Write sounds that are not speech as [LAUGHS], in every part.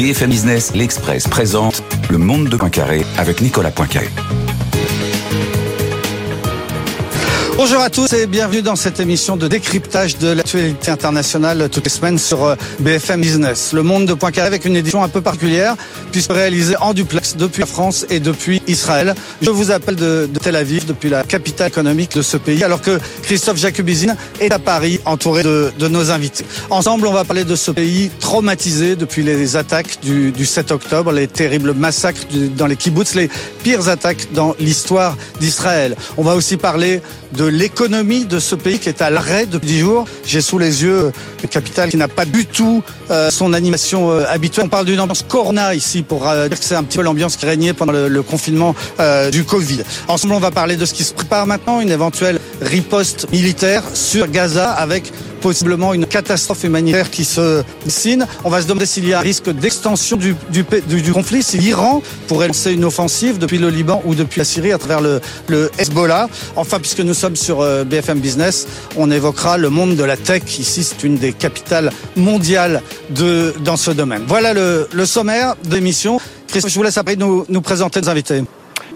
BFM Business, l'Express présente Le Monde de Poincaré avec Nicolas Poincaré. Bonjour à tous et bienvenue dans cette émission de décryptage de l'actualité internationale toutes les semaines sur euh, BFM Business. Le monde de Poincaré avec une édition un peu particulière puisque réalisée en duplex depuis la France et depuis Israël. Je vous appelle de, Tel Aviv, depuis la capitale économique de ce pays, alors que Christophe Jacobizine est à Paris entouré de, nos invités. Ensemble, on va parler de ce pays traumatisé depuis les attaques du, du 7 octobre, les terribles massacres dans les kibbutz, les pires attaques dans l'histoire d'Israël. On va aussi parler de l'économie de ce pays qui est à l'arrêt depuis 10 jours. J'ai sous les yeux le capital qui n'a pas du tout euh, son animation euh, habituelle. On parle d'une ambiance corona ici pour euh, dire que c'est un petit peu l'ambiance qui régnait pendant le, le confinement du Covid. Ensemble, on va parler de ce qui se prépare maintenant, une éventuelle riposte militaire sur Gaza avec possiblement une catastrophe humanitaire qui se dessine. On va se demander s'il y a un risque d'extension du, du, du, conflit, si l'Iran pourrait lancer une offensive depuis le Liban ou depuis la Syrie à travers le, le Hezbollah. Enfin, puisque nous sommes sur euh, BFM Business, on évoquera le monde de la tech. Ici, c'est une des capitales mondiales de, dans ce domaine. Voilà le, le sommaire de l'émission. Christophe, je vous laisse après nous, nous présenter nos invités.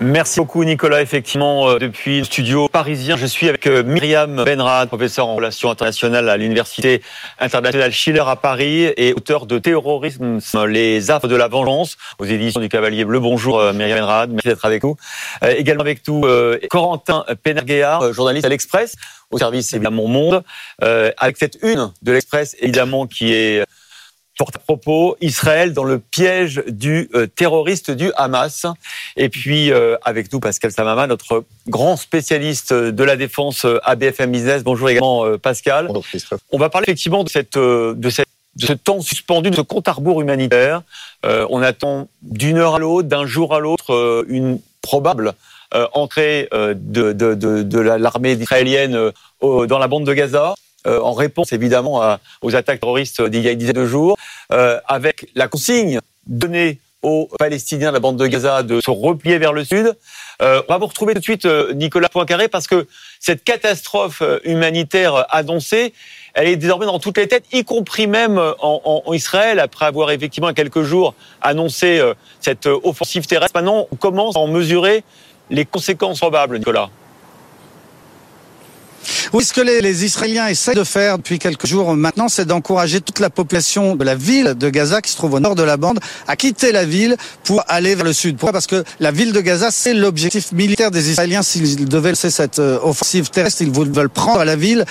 Merci beaucoup Nicolas. Effectivement, euh, depuis le studio parisien, je suis avec euh, Myriam Benrad, professeur en relations internationales à l'Université internationale Schiller à Paris et auteur de Terrorisme, les affres de la vengeance aux éditions du Cavalier Bleu. Bonjour euh, Myriam Benrad, merci d'être avec nous. également avec nous Corentin Pénerguéard, journaliste à l'Express, au service évidemment Monde, avec cette une de l'Express évidemment qui est porte à propos Israël dans le piège du euh, terroriste du Hamas. Et puis euh, avec nous Pascal Samama, notre grand spécialiste de la défense euh, à BFM Business. Bonjour également Pascal. Bonjour Christophe. On va parler effectivement de cette de cette de ce temps suspendu, de ce compte à rebours humanitaire. on attend d'une heure à l'autre, d'un jour à l'autre, une probable entrée de, de, de, de l'armée israélienne dans la bande de Gaza. Euh, en réponse évidemment aux attaques terroristes d'il y a une dizaine de jours, euh, avec la consigne donnée aux Palestiniens de la bande de Gaza de se replier vers le sud. Euh, on va vous retrouver tout de suite Nicolas Poincaré parce que cette catastrophe humanitaire annoncée, elle est désormais dans toutes les têtes, y compris même en, en Israël, après avoir effectivement il quelques jours annoncé cette offensive terrestre. Maintenant, on commence à en mesurer les conséquences probables, Nicolas. Oui, ce que les, les, Israéliens essaient de faire depuis quelques jours maintenant, c'est d'encourager toute la population de la ville de Gaza, qui se trouve au nord de la bande, à quitter la ville pour aller vers le sud. Pourquoi? Parce que la ville de Gaza, c'est l'objectif militaire des Israéliens. S'ils devaient lancer cette euh, offensive terrestre, ils veulent prendre la ville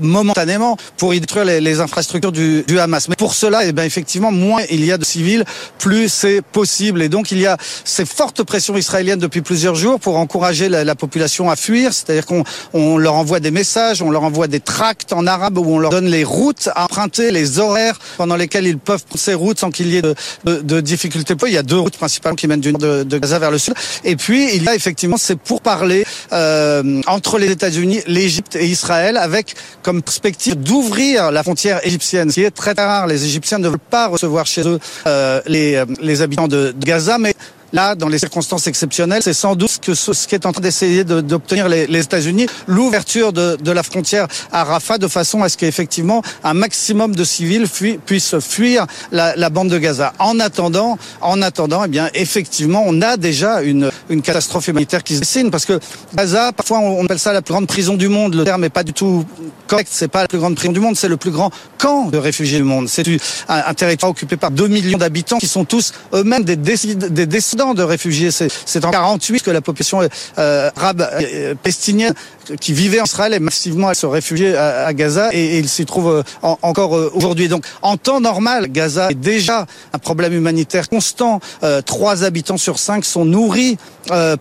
momentanément pour y détruire les, les infrastructures du, du, Hamas. Mais pour cela, eh bien, effectivement, moins il y a de civils, plus c'est possible. Et donc, il y a ces fortes pressions israéliennes depuis plusieurs jours pour encourager la, la population à fuir. C'est-à-dire qu'on on leur envoie messages, on leur envoie des tracts en arabe où on leur donne les routes à emprunter, les horaires pendant lesquels ils peuvent prendre ces routes sans qu'il y ait de, de, de, difficultés. Il y a deux routes principalement qui mènent du nord de, de Gaza vers le sud. Et puis il y a effectivement, c'est pour parler euh, entre les États-Unis, l'Égypte et Israël, avec comme perspective d'ouvrir la frontière égyptienne, ce qui est très rare. Les Égyptiens ne veulent pas recevoir chez eux euh, les, les habitants de, de Gaza, mais Là, dans les circonstances exceptionnelles, c'est sans doute ce, ce qui est en train d'essayer d'obtenir les, États-Unis, l'ouverture de, la frontière à Rafah, de façon à ce qu'effectivement un maximum de civils puissent fuir la, bande de Gaza. En attendant, en attendant, eh bien, effectivement, on a déjà une, catastrophe humanitaire qui se dessine, parce que Gaza, parfois, on appelle ça la plus grande prison du monde. Le terme n'est pas du tout correct. C'est pas la plus grande prison du monde, c'est le plus grand camp de réfugiés du monde. C'est un, territoire occupé par 2 millions d'habitants qui sont tous eux-mêmes des, décid des de réfugiés. C'est en 48 que la population euh, arabe euh, palestinienne qui vivait en Israël est massivement à se réfugier à, Gaza et, il s'y trouve euh, encore aujourd'hui. Donc en temps normal, Gaza est déjà un problème humanitaire constant. trois habitants sur cinq sont nourris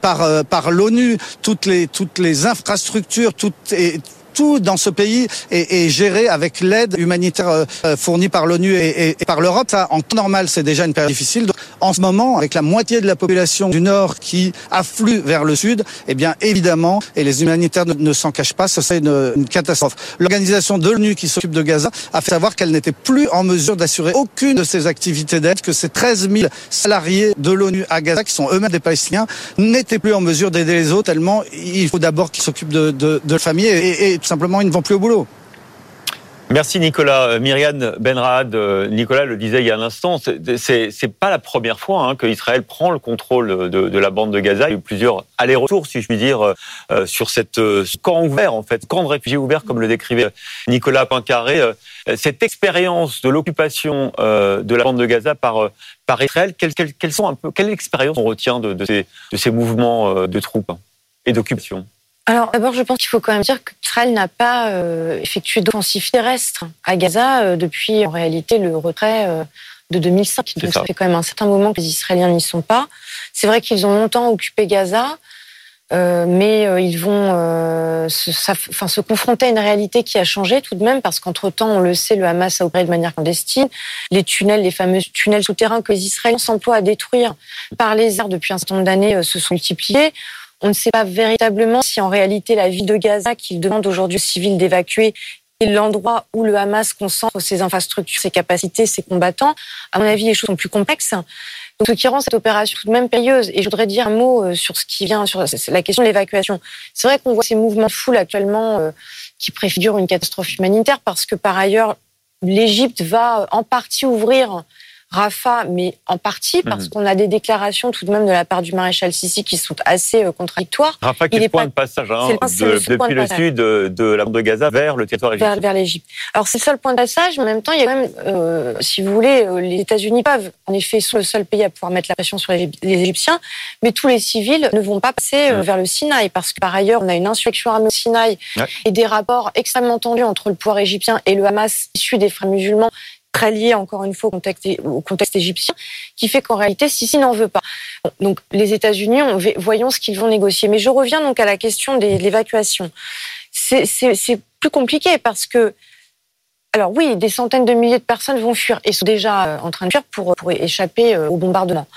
par par l'ONU. Toutes les toutes les infrastructures, toutes et tout dans ce pays est, géré avec l'aide humanitaire euh, euh, fournie par l'ONU et, par l'Europe. En temps normal, c'est déjà une période difficile. En ce moment, avec la moitié de la population du Nord qui afflue vers le Sud, eh bien, évidemment, et les humanitaires ne, s'en cachent pas, ce serait une, catastrophe. L'organisation de l'ONU qui s'occupe de Gaza a fait savoir qu'elle n'était plus en mesure d'assurer aucune de ses activités d'aide, que ces 13 000 salariés de l'ONU à Gaza, qui sont eux-mêmes des Palestiniens, n'étaient plus en mesure d'aider les autres, tellement il faut d'abord qu'ils s'occupent de, de, de la famille simplement, ils ne vont plus au boulot. Merci Nicolas. Euh, Myriam Benrad, euh, Nicolas le disait il y a un instant, c'est pas la première fois hein, que Israël prend le contrôle de, la bande de Gaza. Il y a eu plusieurs allers-retours, si je puis dire, euh, sur cette ce camp ouvert, en fait, camp de réfugiés ouvert, comme le décrivait Nicolas Pincaré. cette expérience de l'occupation de la bande de Gaza par Israël, quelles, sont quelle expérience on retient de, ces, de ces mouvements de troupes et d'occupation? Alors d'abord, je pense qu'il faut quand même dire qu'Israël n'a pas euh, effectué d'offensive terrestre à Gaza euh, depuis en réalité le retrait euh, de 2005. Donc ça. fait quand même un certain moment que les Israéliens n'y sont pas. C'est vrai qu'ils ont longtemps occupé Gaza, mais ils vont se, enfin, se confronter à une réalité qui a changé tout de même parce qu'entre-temps, on le sait, le Hamas a opéré de manière clandestine. Les tunnels, les fameux tunnels souterrains que les Israéliens s'emploient à détruire par les airs depuis un certain nombre d'années se sont multipliés. On ne sait pas véritablement si en réalité la ville de Gaza, qu'il demande aujourd'hui aux civils d'évacuer, est l'endroit où le Hamas concentre ses infrastructures, ses capacités, ses combattants. À mon avis, les choses sont plus complexes. Donc, ce qui rend cette opération tout de même périlleuse. Et je voudrais dire un mot euh, sur ce qui vient, sur la question de l'évacuation. C'est vrai qu'on voit ces mouvements de actuellement euh, qui préfigurent une catastrophe humanitaire parce que par ailleurs, l'Égypte va en partie ouvrir Rafa, mais en partie parce mhm. qu'on a des déclarations tout de même de la part du maréchal Sissi qui sont assez euh, contradictoires. Rafa qui est le point de passage hein, depuis le, sud de, la bande de Gaza vers le territoire égyptien. Vers, l'Égypte. Alors c'est le seul point de passage, mais en même temps, il y a quand même, euh, si vous voulez, euh, les États-Unis peuvent, en effet, sont le seul pays à pouvoir mettre la pression sur les, Égyptiens, mais tous les civils ne vont pas passer vers le Sinaï parce que par ailleurs, on a une insurrection armée au Sinaï et des rapports extrêmement tendus entre le pouvoir égyptien et le Hamas issu des frères musulmans très lié encore une fois au contexte, égyptien, qui fait qu'en réalité, Sisi n'en veut pas. Donc les États-Unis, voyons ce qu'ils vont négocier. Mais je reviens donc à la question de l'évacuation. C'est plus compliqué parce que, alors oui, des centaines de milliers de personnes vont fuir et sont déjà euh, en train de fuir pour, pour échapper euh, au bombardement.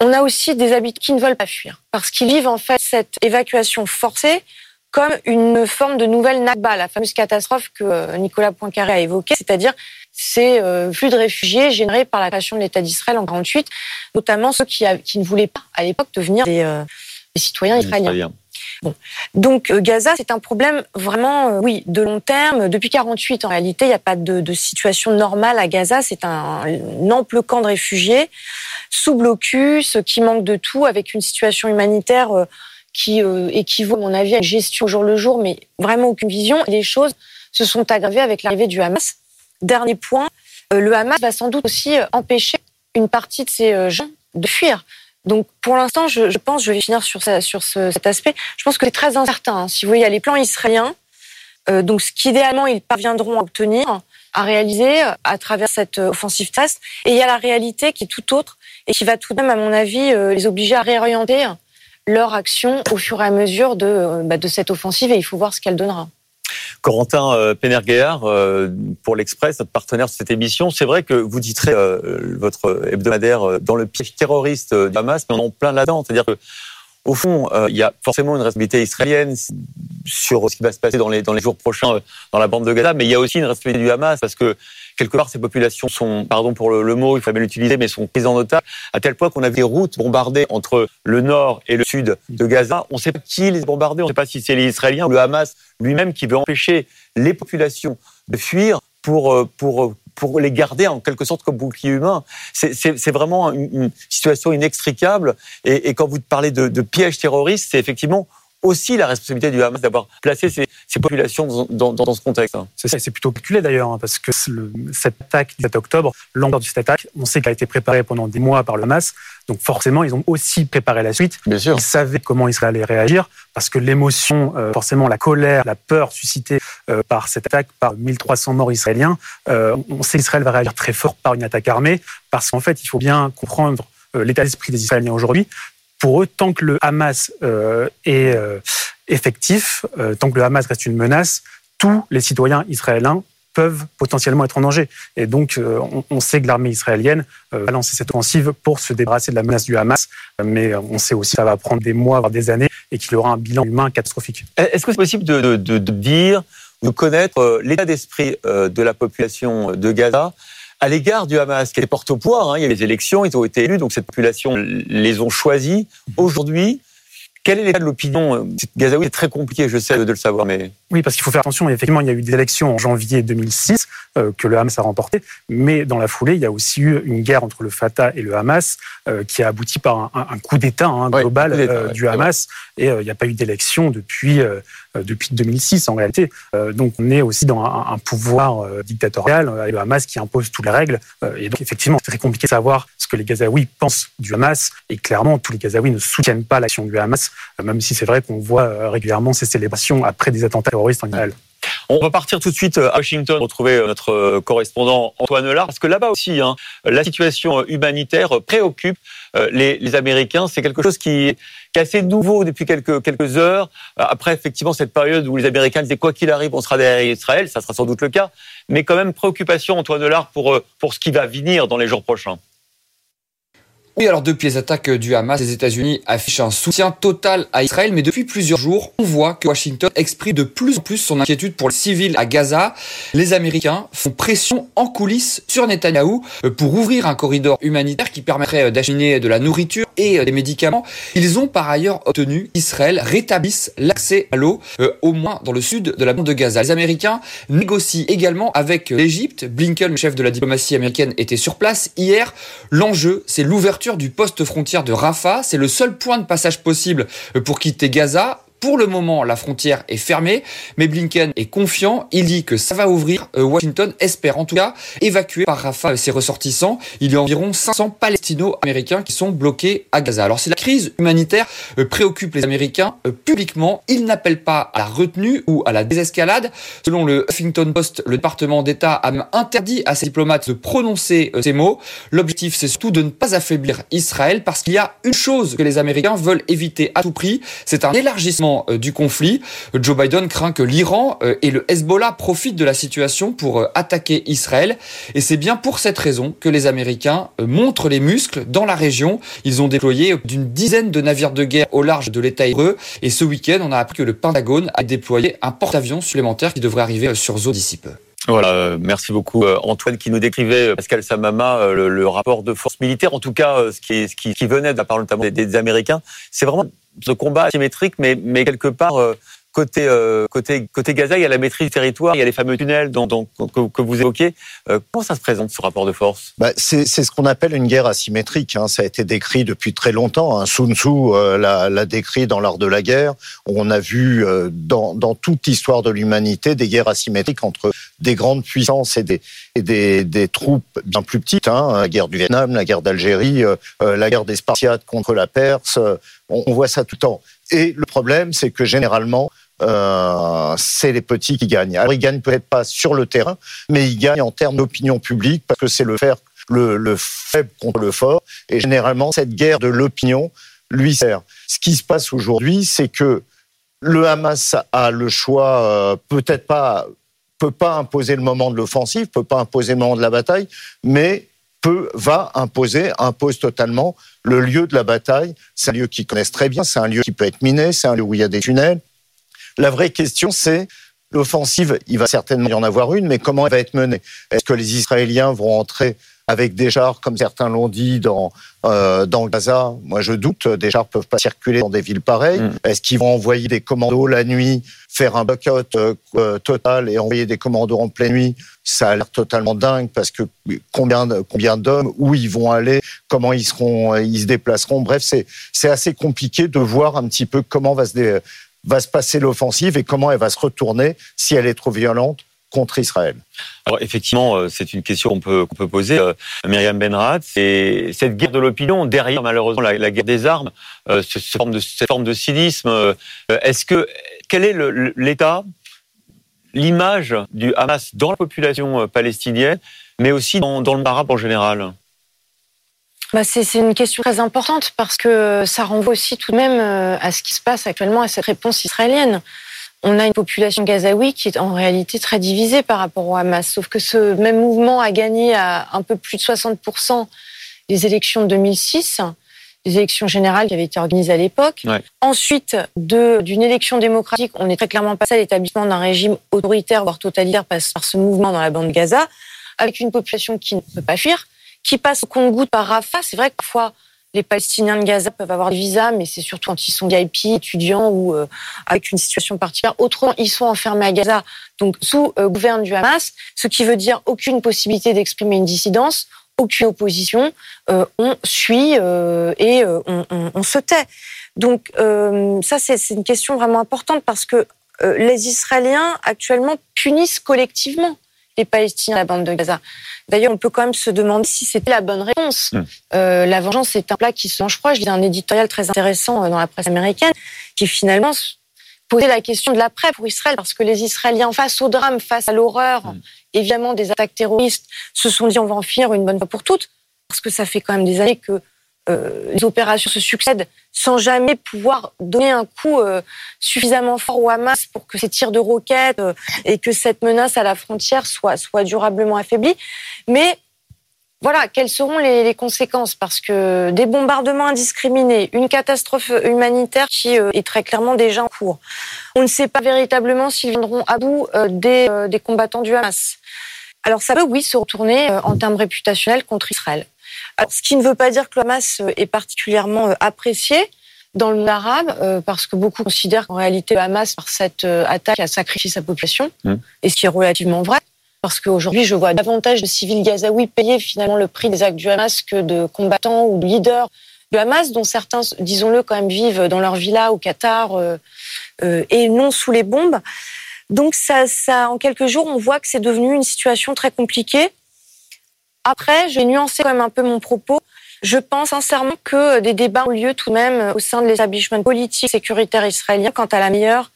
On a aussi des habitants qui ne veulent pas fuir parce qu'ils vivent en fait cette évacuation forcée comme une forme de nouvelle Nakba, la fameuse catastrophe que euh, Nicolas Poincaré a évoquée, c'est-à-dire ces euh, flux de réfugiés générés par la création de l'État d'Israël en 48, notamment ceux qui, qui ne voulaient pas à l'époque devenir des, euh, citoyens israéliens. Bon. Donc Gaza, c'est un problème vraiment, oui, de long terme. Depuis 48, en réalité, il n'y a pas de, de, situation normale à Gaza. C'est un, un, ample camp de réfugiés sous blocus, qui manque de tout, avec une situation humanitaire qui euh, équivaut, à mon avis, à une gestion jour le jour, mais vraiment aucune vision. les choses se sont aggravées avec l'arrivée du Hamas. Dernier point, euh, le Hamas va sans doute aussi euh, empêcher une partie de ces gens de fuir. Donc pour l'instant, je, pense, je vais finir sur, cet aspect, je pense que c'est très incertain. Hein. Si vous voyez, il y a les plans israéliens, donc ce qu'idéalement ils parviendront à obtenir, à réaliser à travers cette offensive test, et il y a la réalité qui est tout autre et qui va tout de même, à mon avis, les obliger à réorienter leur action au fur et à mesure de, euh, bah, de cette offensive et il faut voir ce qu'elle donnera. Corentin euh, Pénerguéard, euh, pour l'Express, notre partenaire de cette émission, c'est vrai que vous titrez votre hebdomadaire dans le piège terroriste du Hamas, mais on en plein là-dedans. C'est-à-dire que au fond, il y a forcément une responsabilité israélienne sur ce qui va se passer dans les, dans les jours prochains dans la bande de Gaza, mais il y a aussi une responsabilité du Hamas parce que quelque part, ces populations sont, pardon pour le, mot, il faut bien l'utiliser, mais sont prises en otage, à tel point qu'on a des routes bombardées entre le nord et le sud de Gaza. On ne sait pas qui les a bombardées, on ne sait pas si c'est les Israéliens ou le Hamas lui-même qui veut empêcher les populations de fuir pour, euh, pour, pour les garder en quelque sorte comme bouclier humain. C'est vraiment une, situation inextricable. Et, et, quand vous parlez de, de pièges terroristes, c'est effectivement aussi la responsabilité du Hamas d'avoir placé ces, populations dans, dans, ce contexte. C'est ça, c'est plutôt calculé d'ailleurs, hein, parce que cette attaque du 7 octobre, l'ampleur de cette attaque, on sait qu'elle a été préparée pendant des mois par le Hamas, donc forcément, ils ont aussi préparé la suite. Bien sûr. Ils savaient comment Israël allait réagir, parce que l'émotion, euh, forcément la colère, la peur suscitée par cette attaque, par 1300 morts israéliens, euh, on sait qu'Israël va réagir très fort par une attaque armée, parce qu'en fait, il faut bien comprendre l'état d'esprit des Israéliens aujourd'hui pour eux, tant que le Hamas euh, est euh, effectif, euh, tant que le Hamas reste une menace, tous les citoyens israéliens peuvent potentiellement être en danger. Et donc, on, sait que l'armée israélienne va lancer cette offensive pour se débarrasser de la menace du Hamas, mais on sait aussi que ça va prendre des mois, voire des années, et qu'il aura un bilan humain catastrophique. Est-ce que c'est possible de, dire, de connaître l'état d'esprit de la population de Gaza à l'égard du Hamas, qui est porte au pouvoir. Hein. Il y a les élections, ils ont été élus, donc cette population les ont choisis. Aujourd'hui, Quel est l'état de l'opinion Gazaoui C'est très compliqué, je sais, de le savoir, mais... Oui, parce qu'il faut faire attention. Effectivement, il y a eu des élections en janvier 2006 euh, que le Hamas a remporté, mais dans la foulée, il y a aussi eu une guerre entre le Fatah et le Hamas euh, qui a abouti par un, un coup d'État hein, global euh, du Hamas. Et il n'y a pas eu d'élection depuis depuis 2006 en réalité. donc on est aussi dans un, pouvoir dictatorial, le Hamas qui impose toutes les règles. et donc effectivement, c'est très compliqué de savoir ce que les Gazaouis pensent du Hamas. Et clairement, tous les Gazaouis ne soutiennent pas l'action du Hamas, même si c'est vrai qu'on voit régulièrement ces célébrations après des attentats terroristes en Israël. On va partir tout de suite à Washington, retrouver notre correspondant Antoine Lard, parce que là-bas aussi, hein, la situation humanitaire préoccupe euh, les, les Américains. C'est quelque chose qui est, assez nouveau depuis quelques, quelques heures. Après, effectivement, cette période où les Américains disaient quoi qu'il arrive, on sera derrière Israël, ça sera sans doute le cas. Mais quand même, préoccupation, Antoine Lard, pour, euh, pour ce qui va venir dans les jours prochains. Oui, alors depuis les attaques du Hamas, les États-Unis affichent un soutien total à Israël, mais depuis plusieurs jours, on voit que Washington exprime de plus en plus son inquiétude pour les civils à Gaza. Les Américains font pression en coulisses sur Netanyahou euh, pour ouvrir un corridor humanitaire qui permettrait euh, d'acheminer de la nourriture et euh, des médicaments. Ils ont par ailleurs obtenu qu'Israël rétablisse l'accès à l'eau, au moins dans le sud de la bande de Gaza. Les Américains négocient également avec l'Égypte. Blinken, chef de la diplomatie américaine, était sur place hier. L'enjeu, c'est l'ouverture du poste frontière de Rafah. C'est le seul point de passage possible pour quitter Gaza pour le moment, la frontière est fermée, mais Blinken est confiant. Il dit que ça va ouvrir. Euh, Washington espère en tout cas évacuer par Rafah ses ressortissants. Il y a environ 500 palestino-américains qui sont bloqués à Gaza. Alors si la crise humanitaire euh, préoccupe les Américains euh, publiquement, ils n'appellent pas à la retenue ou à la désescalade. Selon le Huffington Post, le département d'État a interdit à ses diplomates de prononcer ces mots. L'objectif, c'est surtout de ne pas affaiblir Israël parce qu'il y a une chose que les Américains veulent éviter à tout prix, c'est un élargissement euh, du conflit. Joe Biden craint que l'Iran euh, et le Hezbollah profitent de la situation pour euh, attaquer Israël. Et c'est bien pour cette raison que les Américains montrent les muscles dans la région. Ils ont déployé d'une dizaine de navires de guerre au large de l'État hébreu. Et ce week-end, on a appris que le Pentagone a déployé un porte-avions supplémentaire qui devrait arriver sur Zo d'ici peu. Voilà, merci beaucoup Antoine qui nous décrivait Pascal Samama le, rapport de force militaire, en tout cas ce qui, venait de la part notamment des Américains. C'est vraiment ce combat asymétrique, mais, mais quelque part, euh, côté, euh, côté, côté Gaza, il y a la maîtrise du territoire, il y a les fameux tunnels dont, dont que, vous évoquez. Euh, comment ça se présente, ce rapport de force? Bah, C'est ce qu'on appelle une guerre asymétrique. Hein. Ça a été décrit depuis très longtemps. Hein. Sun Tzu euh, l'a décrit dans l'art de la guerre. On a vu euh, dans, dans toute l'histoire de l'humanité des guerres asymétriques entre des grandes puissances et des, et des, des troupes bien plus petites. Hein. La guerre du Vietnam, la guerre d'Algérie, euh, la guerre des Spartiates contre la Perse. On, on voit ça tout le temps. Et le problème, c'est que généralement, euh, c'est les petits qui gagnent. Alors ils gagnent peut-être pas sur le terrain, mais ils gagnent en termes d'opinion publique parce que c'est le faire le, le, faible contre le fort. Et généralement, cette guerre de l'opinion lui sert. Ce qui se passe aujourd'hui, c'est que le Hamas a le choix, euh, peut-être pas, peut pas imposer le moment de l'offensive, peut pas imposer le moment de la bataille, mais peut, va imposer, impose totalement le lieu de la bataille. C'est un lieu qu'ils connaissent très bien, c'est un lieu qui peut être miné, c'est un lieu où il y a des tunnels, la vraie question, c'est l'offensive, il va certainement y en avoir une, mais comment elle va être menée? Est-ce que les Israéliens vont entrer avec des chars, comme certains l'ont dit, dans, euh, dans Gaza? Moi, je doute. Des chars peuvent pas circuler dans des villes pareilles. Mm. Est-ce qu'ils vont envoyer des commandos la nuit, faire un blackout euh, euh, total et envoyer des commandos en pleine nuit? Ça a l'air totalement dingue parce que combien, combien d'hommes, où ils vont aller, comment ils seront, ils se déplaceront? Bref, c'est, c'est assez compliqué de voir un petit peu comment va se, dé, va se passer l'offensive et comment elle va se retourner si elle est trop violente contre Israël Alors effectivement, euh, c'est une question qu'on peut, qu'on peut poser. Euh, Myriam Benrat, c'est cette guerre de l'opinion derrière malheureusement la, guerre des armes, euh, cette forme de cynisme. Euh, est-ce que quel est l'état, l'image du Hamas dans la population palestinienne, mais aussi dans, dans le arabe en général? Bah c'est une question très importante parce que ça renvoie aussi tout de même euh, à ce qui se passe actuellement, à cette réponse israélienne. On a une population gazaoui qui est en réalité très divisée par rapport au Hamas. Sauf que ce même mouvement a gagné à un peu plus de 60% des élections de 2006, des élections générales qui avaient été organisées à l'époque. Ouais. Ensuite, d'une élection démocratique, on est très clairement passé à l'établissement d'un régime autoritaire, voire totalitaire, par ce mouvement dans la bande de Gaza, avec une population qui ne peut pas fuir, qui passe au compte-goutte par Rafah. C'est vrai que parfois, les Palestiniens de Gaza peuvent avoir des visas, mais c'est surtout quand ils sont VIP, étudiants ou euh, avec une situation particulière. Autrement, ils sont enfermés à Gaza, donc sous euh, gouverne du Hamas, ce qui veut dire aucune possibilité d'exprimer une dissidence, aucune opposition. Euh, on suit euh, et euh, on, on, on, se tait. Donc ça, c'est une question vraiment importante parce que les Israéliens actuellement punissent collectivement les Palestiniens la bande de Gaza. D'ailleurs, on peut quand même se demander si c'était la bonne réponse. Mmh. Euh, la vengeance est un plat qui se mange froid. Je lis un éditorial très intéressant euh, dans la presse américaine qui finalement posait la question de l'après pour Israël parce que les Israéliens face au drame, face à l'horreur, mmh. évidemment des attaques terroristes, se sont dit on va en finir une bonne fois pour toutes parce que ça fait quand même des années que euh, les opérations se succèdent sans jamais pouvoir donner un coup euh, suffisamment fort au Hamas pour que ces tirs de roquettes euh, et que cette menace à la frontière soit, soit durablement affaiblie. Mais voilà, quelles seront les, les, conséquences? Parce que des bombardements indiscriminés, une catastrophe humanitaire qui euh, est très clairement déjà en cours. On ne sait pas véritablement s'ils viendront à bout euh, des, euh, des combattants du Hamas. Alors ça peut, oui, se retourner en termes réputationnels contre Israël. Alors, ce qui ne veut pas dire que le Hamas est particulièrement apprécié dans le monde arabe, parce que beaucoup considèrent qu'en réalité le Hamas, par cette attaque, a sacrifié sa population, mmh. et ce qui est relativement vrai parce qu'aujourd'hui, je vois davantage de civils gazaouis payer finalement le prix des actes du Hamas que de combattants ou de leaders du Hamas, dont certains, disons-le, quand même vivent dans leur villa au Qatar euh, euh, et non sous les bombes. Donc, ça, ça, en quelques jours, on voit que c'est devenu une situation très compliquée. Après, je vais nuancer quand même un peu mon propos. Je pense sincèrement que des débats ont lieu tout de même au sein de l'établissement politique sécuritaire israélien quant à la meilleure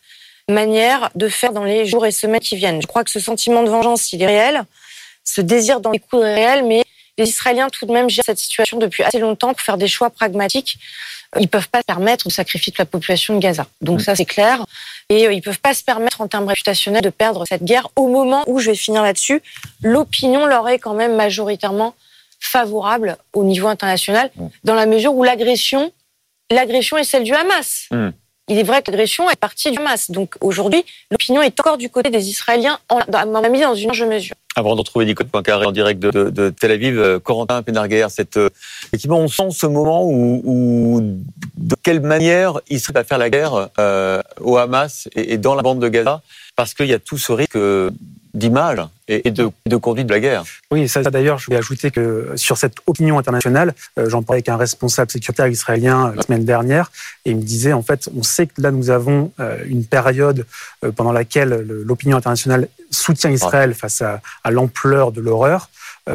manière de faire dans les jours et semaines qui viennent. Je crois que ce sentiment de vengeance, il est réel, ce désir d'en découdre est réel, mais les Israéliens tout de même gèrent cette situation depuis assez longtemps pour faire des choix pragmatiques. Ils ne peuvent pas se permettre de sacrifier toute la population de Gaza. Donc ça, c'est clair. Et euh, ils ne peuvent pas se permettre, en termes réputationnels, de perdre cette guerre au moment où, je vais finir là-dessus, l'opinion leur est quand même majoritairement favorable au niveau international, dans la mesure où l'agression, l'agression est celle du Hamas. Mmh. Il est vrai que l'agression est partie du Hamas. Donc aujourd'hui, l'opinion est encore du côté des Israéliens, mon avis, dans une large mesure. Avant de retrouver Nicole Poincaré en direct de, Tel Aviv, euh, Corentin Pénarguer, cette, euh, effectivement, on sent ce moment où, où de quelle manière Israël va faire la guerre euh, au Hamas et, et, dans la bande de Gaza, parce qu'il y a tout ce risque d'image et de, de, conduite de la guerre. Oui, ça, d'ailleurs, je voulais ajouter que sur cette opinion internationale, euh, j'en parlais avec un responsable sécuritaire israélien euh, la semaine dernière, et il me disait, en fait, on sait que là, nous avons euh, une période euh, pendant laquelle l'opinion internationale soutient Israël ouais. face à, à l'ampleur de l'horreur,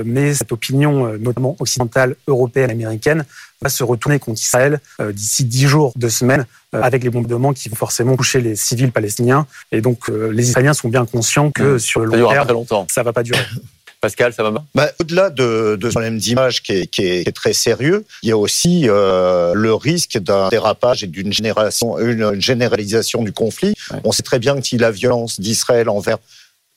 mais cette opinion, notamment occidentale, européenne, américaine, va se retourner contre Israël d'ici dix jours, deux semaines, avec les bombardements qui vont forcément toucher les civils palestiniens. Et donc, les Israéliens sont bien conscients que mmh. sur le long terme, longtemps. Ça va pas durer. [LAUGHS] Pascal, ça va bien bah, Au-delà de, de ce problème d'image qui est, qui, est, très sérieux, il y a aussi euh, le risque d'un dérapage et d'une génération, une généralisation du conflit. Ouais. On sait très bien que si la violence d'Israël envers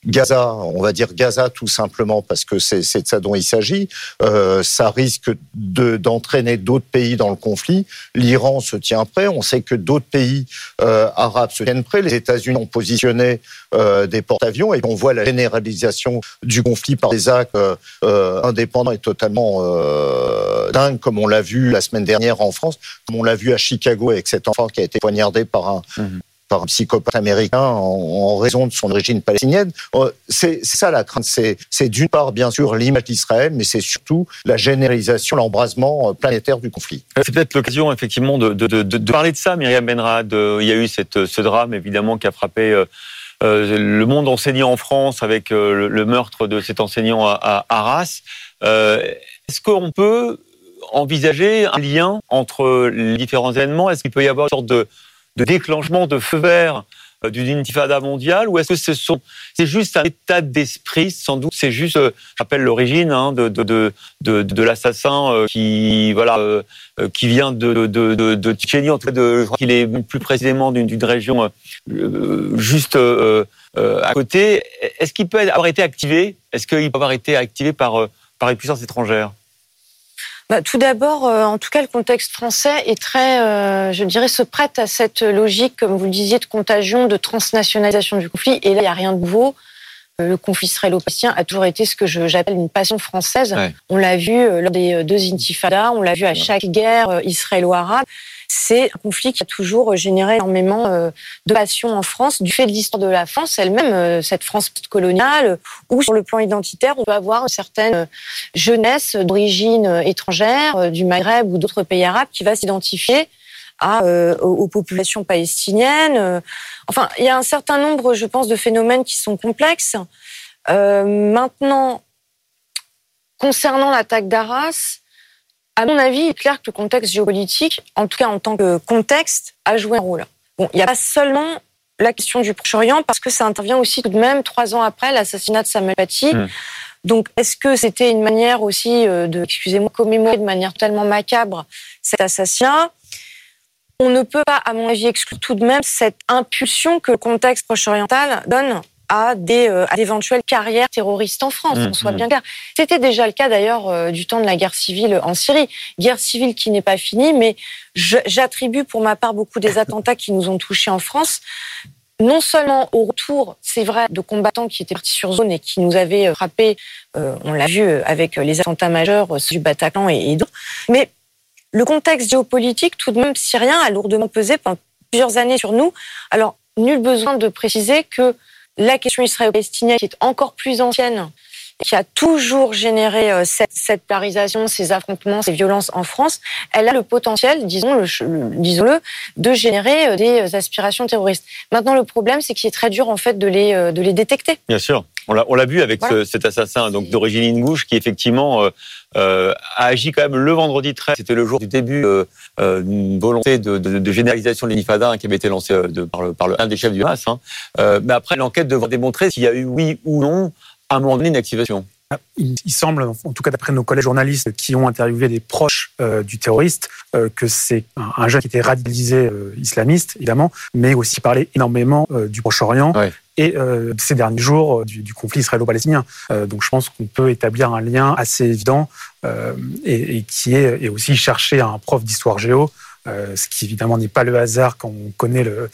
Gaza, on va dire Gaza tout simplement parce que c'est de ça dont il s'agit, euh, ça risque d'entraîner de, d'autres pays dans le conflit. L'Iran se tient prêt, on sait que d'autres pays euh, arabes se tiennent prêts. Les États-Unis ont positionné euh, des porte-avions et on voit la généralisation du conflit par des actes indépendants et totalement dingues, comme on l'a vu la semaine dernière en France, comme on l'a vu à Chicago avec cet enfant qui a été poignardé par un, mmh par un psychopathe américain en, raison de son origine palestinienne. Euh, c'est ça la crainte. C'est d'une part, bien sûr, l'image d'Israël, mais c'est surtout la généralisation, l'embrasement euh, planétaire du conflit. C'est peut-être l'occasion, effectivement, de, de, de, de, parler de ça, Myriam Benrad. Il y a eu ce drame, évidemment, qui a frappé euh, le monde enseignant en France avec le, meurtre de cet enseignant à Arras. Est-ce qu'on peut envisager un lien entre les différents événements? Est-ce qu'il peut y avoir une sorte de de déclenchement de feu vert euh, d'une intifada mondiale ou est-ce que ce sont c'est juste un état d'esprit sans doute c'est juste euh, l'origine hein, de de de de, de l'assassin euh, qui voilà euh, qui vient de de de, de en tout cas de je crois qu'il est plus précisément d'une région euh, juste euh, à côté. Est-ce qu'il peut avoir été activé? Est-ce qu'il peut avoir été activé par par les puissances étrangères? Bah, tout d'abord, euh, en tout cas, le contexte français est très, euh, je dirais, se prête à cette logique, comme vous le disiez, de contagion, de transnationalisation du conflit. Et là, il n'y a rien de nouveau. le conflit israélo-palestinien a toujours été ce que j'appelle une passion française. On l'a vu lors des deux intifadas, on l'a vu à chaque guerre israélo-arabe c'est un conflit qui a toujours généré énormément euh, de passion en France, du fait de l'histoire de la France elle-même, euh, cette France coloniale, où sur le plan identitaire, on peut avoir une certaine jeunesse d'origine étrangère, du Maghreb ou d'autres pays arabes, qui va s'identifier à, euh, aux populations palestiniennes. Enfin, il y a un certain nombre, je pense, de phénomènes qui sont complexes. maintenant, concernant l'attaque d'Arras, à mon avis, il est clair que le contexte géopolitique, en tout cas en tant que contexte, a joué un rôle. Bon, il n'y a pas seulement la question du Proche-Orient, parce que ça intervient aussi tout de même trois ans après l'assassinat de Samuel Paty. Hmm. Donc, est-ce que c'était une manière aussi euh, de, excusez-moi, commémorer de manière totalement macabre cet assassinat? On ne peut pas, à mon avis, exclure tout de même cette impulsion que le contexte proche-oriental donne à des euh, à d'éventuelles carrières terroristes en France. Mmh, on soit mmh. bien clair. C'était déjà le cas d'ailleurs euh, du temps de la guerre civile en Syrie, guerre civile qui n'est pas finie, mais j'attribue pour ma part beaucoup des attentats qui nous ont touchés en France. Non seulement au retour, c'est vrai, de combattants qui étaient partis sur zone et qui nous avaient euh, frappés, on l'a vu avec les attentats majeurs du Bataclan et, et d'autres, mais le contexte géopolitique, tout de même syrien, a lourdement pesé pendant plusieurs années sur nous. Alors, nul besoin de préciser que la question israélo-palestinienne qui est encore plus ancienne, qui a toujours généré euh, cette, cette polarisation, ces affrontements, ces violences en France, elle a le potentiel, disons-le, disons-le, de générer euh, des aspirations terroristes. Maintenant, le problème, c'est qu'il est très dur en fait de les, euh, de les détecter. Bien sûr. On l'a vu avec cet assassin donc d'origine ingouche qui effectivement a agi quand même le vendredi 13. C'était le jour du début d'une volonté de, de, de généralisation de l'Inifada hein, qui avait été lancée par, le, par le, un des chefs du Hamas. Hein. mais après, l'enquête devra démontrer s'il y a eu oui ou non à un moment donné une activation ah, il, semble, en tout cas d'après nos collègues journalistes qui ont interviewé des proches euh, du terroriste, euh, que c'est un, jeune qui était radicalisé euh, islamiste, évidemment, mais aussi parlait énormément du Proche-Orient et ces derniers jours du, conflit israélo-palestinien. donc je pense qu'on peut établir un lien assez évident et, et, qui est et aussi chercher un prof d'histoire géo ce qui évidemment n'est pas le hasard quand on connaît le,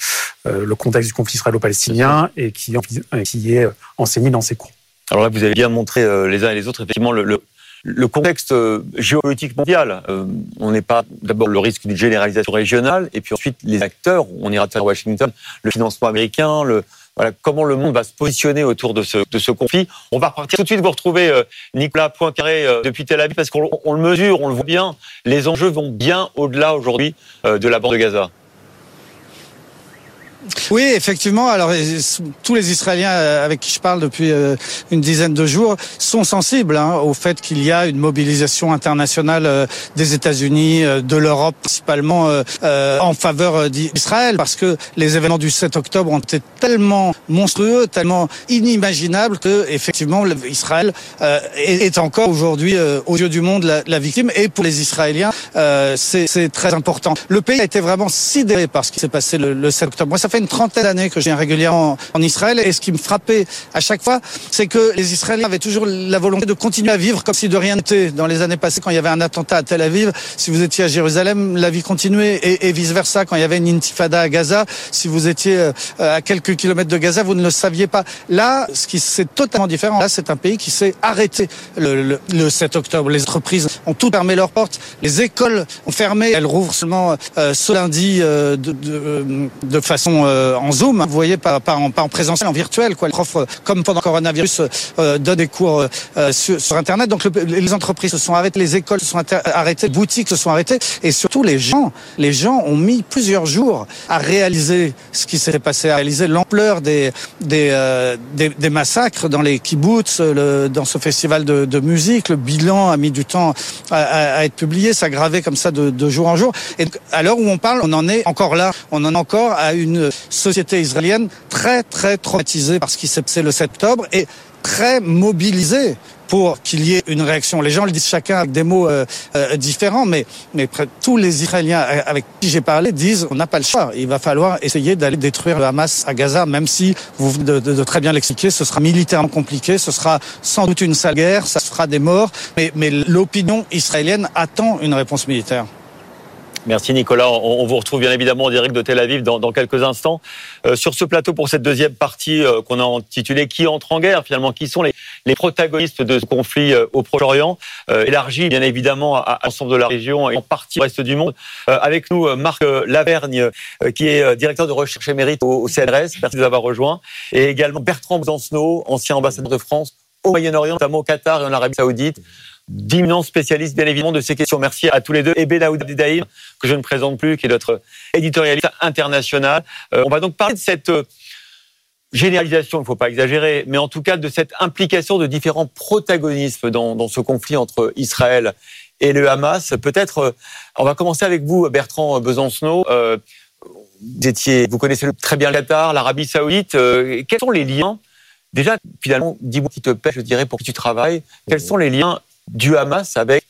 le contexte du conflit israélo-palestinien et qui, qui est enseigné dans ses cours. Alors là, vous avez bien montré euh, les uns et les autres, effectivement, le, le, contexte euh, géopolitique mondial. Euh, on n'est pas d'abord le risque d'une généralisation régionale, et puis ensuite les acteurs. On ira à Washington, le financement américain, le, voilà, comment le monde va se positionner autour de ce, de ce conflit. On va repartir tout de suite. Vous retrouvez Nicolas Poincaré depuis Tel Aviv parce qu'on le mesure, on le voit bien. Les enjeux vont bien au-delà aujourd'hui de la bande de Gaza. Oui, effectivement. Alors, tous les Israéliens euh, avec qui je parle depuis euh, une dizaine de jours sont sensibles hein, au fait qu'il y a une mobilisation internationale euh, des États-Unis, de l'Europe principalement en faveur d'Israël, parce que les événements du 7 octobre ont été tellement monstrueux, tellement inimaginables que effectivement Israël est encore aujourd'hui aux yeux du monde la, victime. Et pour les Israéliens, c'est très important. Le pays a été vraiment sidéré par ce qui s'est passé le, le 7 octobre. Fait une trentaine d'années que je viens régulièrement en Israël et ce qui me frappait à chaque fois, c'est que les Israéliens avaient toujours la volonté de continuer à vivre comme si de rien n'était. Dans les années passées, quand il y avait un attentat à Tel Aviv, si vous étiez à Jérusalem, la vie continuait et, vice versa. Quand il y avait une intifada à Gaza, si vous étiez euh, à quelques kilomètres de Gaza, vous ne le saviez pas. Là, ce qui c'est totalement différent. Là, c'est un pays qui s'est arrêté le, le, 7 octobre. Les entreprises ont tout fermé leurs portes. Les écoles ont fermé. Elles rouvrent seulement euh, ce lundi euh, de, façon euh, en Zoom, hein, vous voyez, pas, en, pas en présentiel, en virtuel. Quoi. Les profs, euh, comme pendant le coronavirus, euh, donnent des cours sur, Internet. Donc les entreprises se sont arrêtées, les écoles se sont arrêtées, les boutiques se sont arrêtées, et surtout les gens, les gens ont mis plusieurs jours à réaliser ce qui s'est passé, à réaliser l'ampleur des des, des, massacres dans les kibbutz, dans ce festival de, musique. Le bilan a mis du temps à, à être publié, s'aggraver comme ça de, de jour en jour. Et à l'heure où on parle, on en est encore là. On en est encore à une société israélienne très très traumatisée par ce qui s'est passé le 7 octobre et très mobilisée pour qu'il y ait une réaction. Les gens le disent chacun avec des mots euh, euh, différents, mais, mais tous les Israéliens avec qui j'ai parlé disent on n'a pas le choix. Il va falloir essayer d'aller détruire le Hamas à Gaza, même si, vous de, de, très bien l'expliquer, ce sera militairement compliqué, ce sera sans doute une sale guerre, ça fera des morts, mais, mais l'opinion israélienne attend une réponse militaire. Merci Nicolas. On, vous retrouve bien évidemment en direct de Tel Aviv dans, quelques instants. Euh, sur ce plateau pour cette deuxième partie euh, qu'on a intitulée Qui entre en guerre finalement Qui sont les, protagonistes de ce conflit euh, au Proche-Orient Élargi bien évidemment à, l'ensemble de la région et en partie au reste du monde. avec nous Marc Lavergne qui est directeur de recherche émérite au, CNRS. Merci de nous avoir rejoint. Et également Bertrand Bzancenot, ancien ambassadeur de France au Moyen-Orient, notamment au Qatar et en Arabie Saoudite d'immenses spécialistes, bien évidemment, de ces questions. Merci à tous les deux. Et Benaoud Daïm, que je ne présente plus, qui est notre éditorialiste international. Euh, on va donc parler de cette euh, généralisation, il ne faut pas exagérer, mais en tout cas de cette implication de différents protagonismes dans, ce conflit entre Israël et le Hamas. Peut-être, euh, on va commencer avec vous, Bertrand Besancenot. vous, étiez, vous connaissez très bien le Qatar, l'Arabie Saoudite. quels sont les liens? Déjà, finalement, dis-moi qui te paie, je dirais, pour qui tu travailles. Quels sont les liens du Hamas avec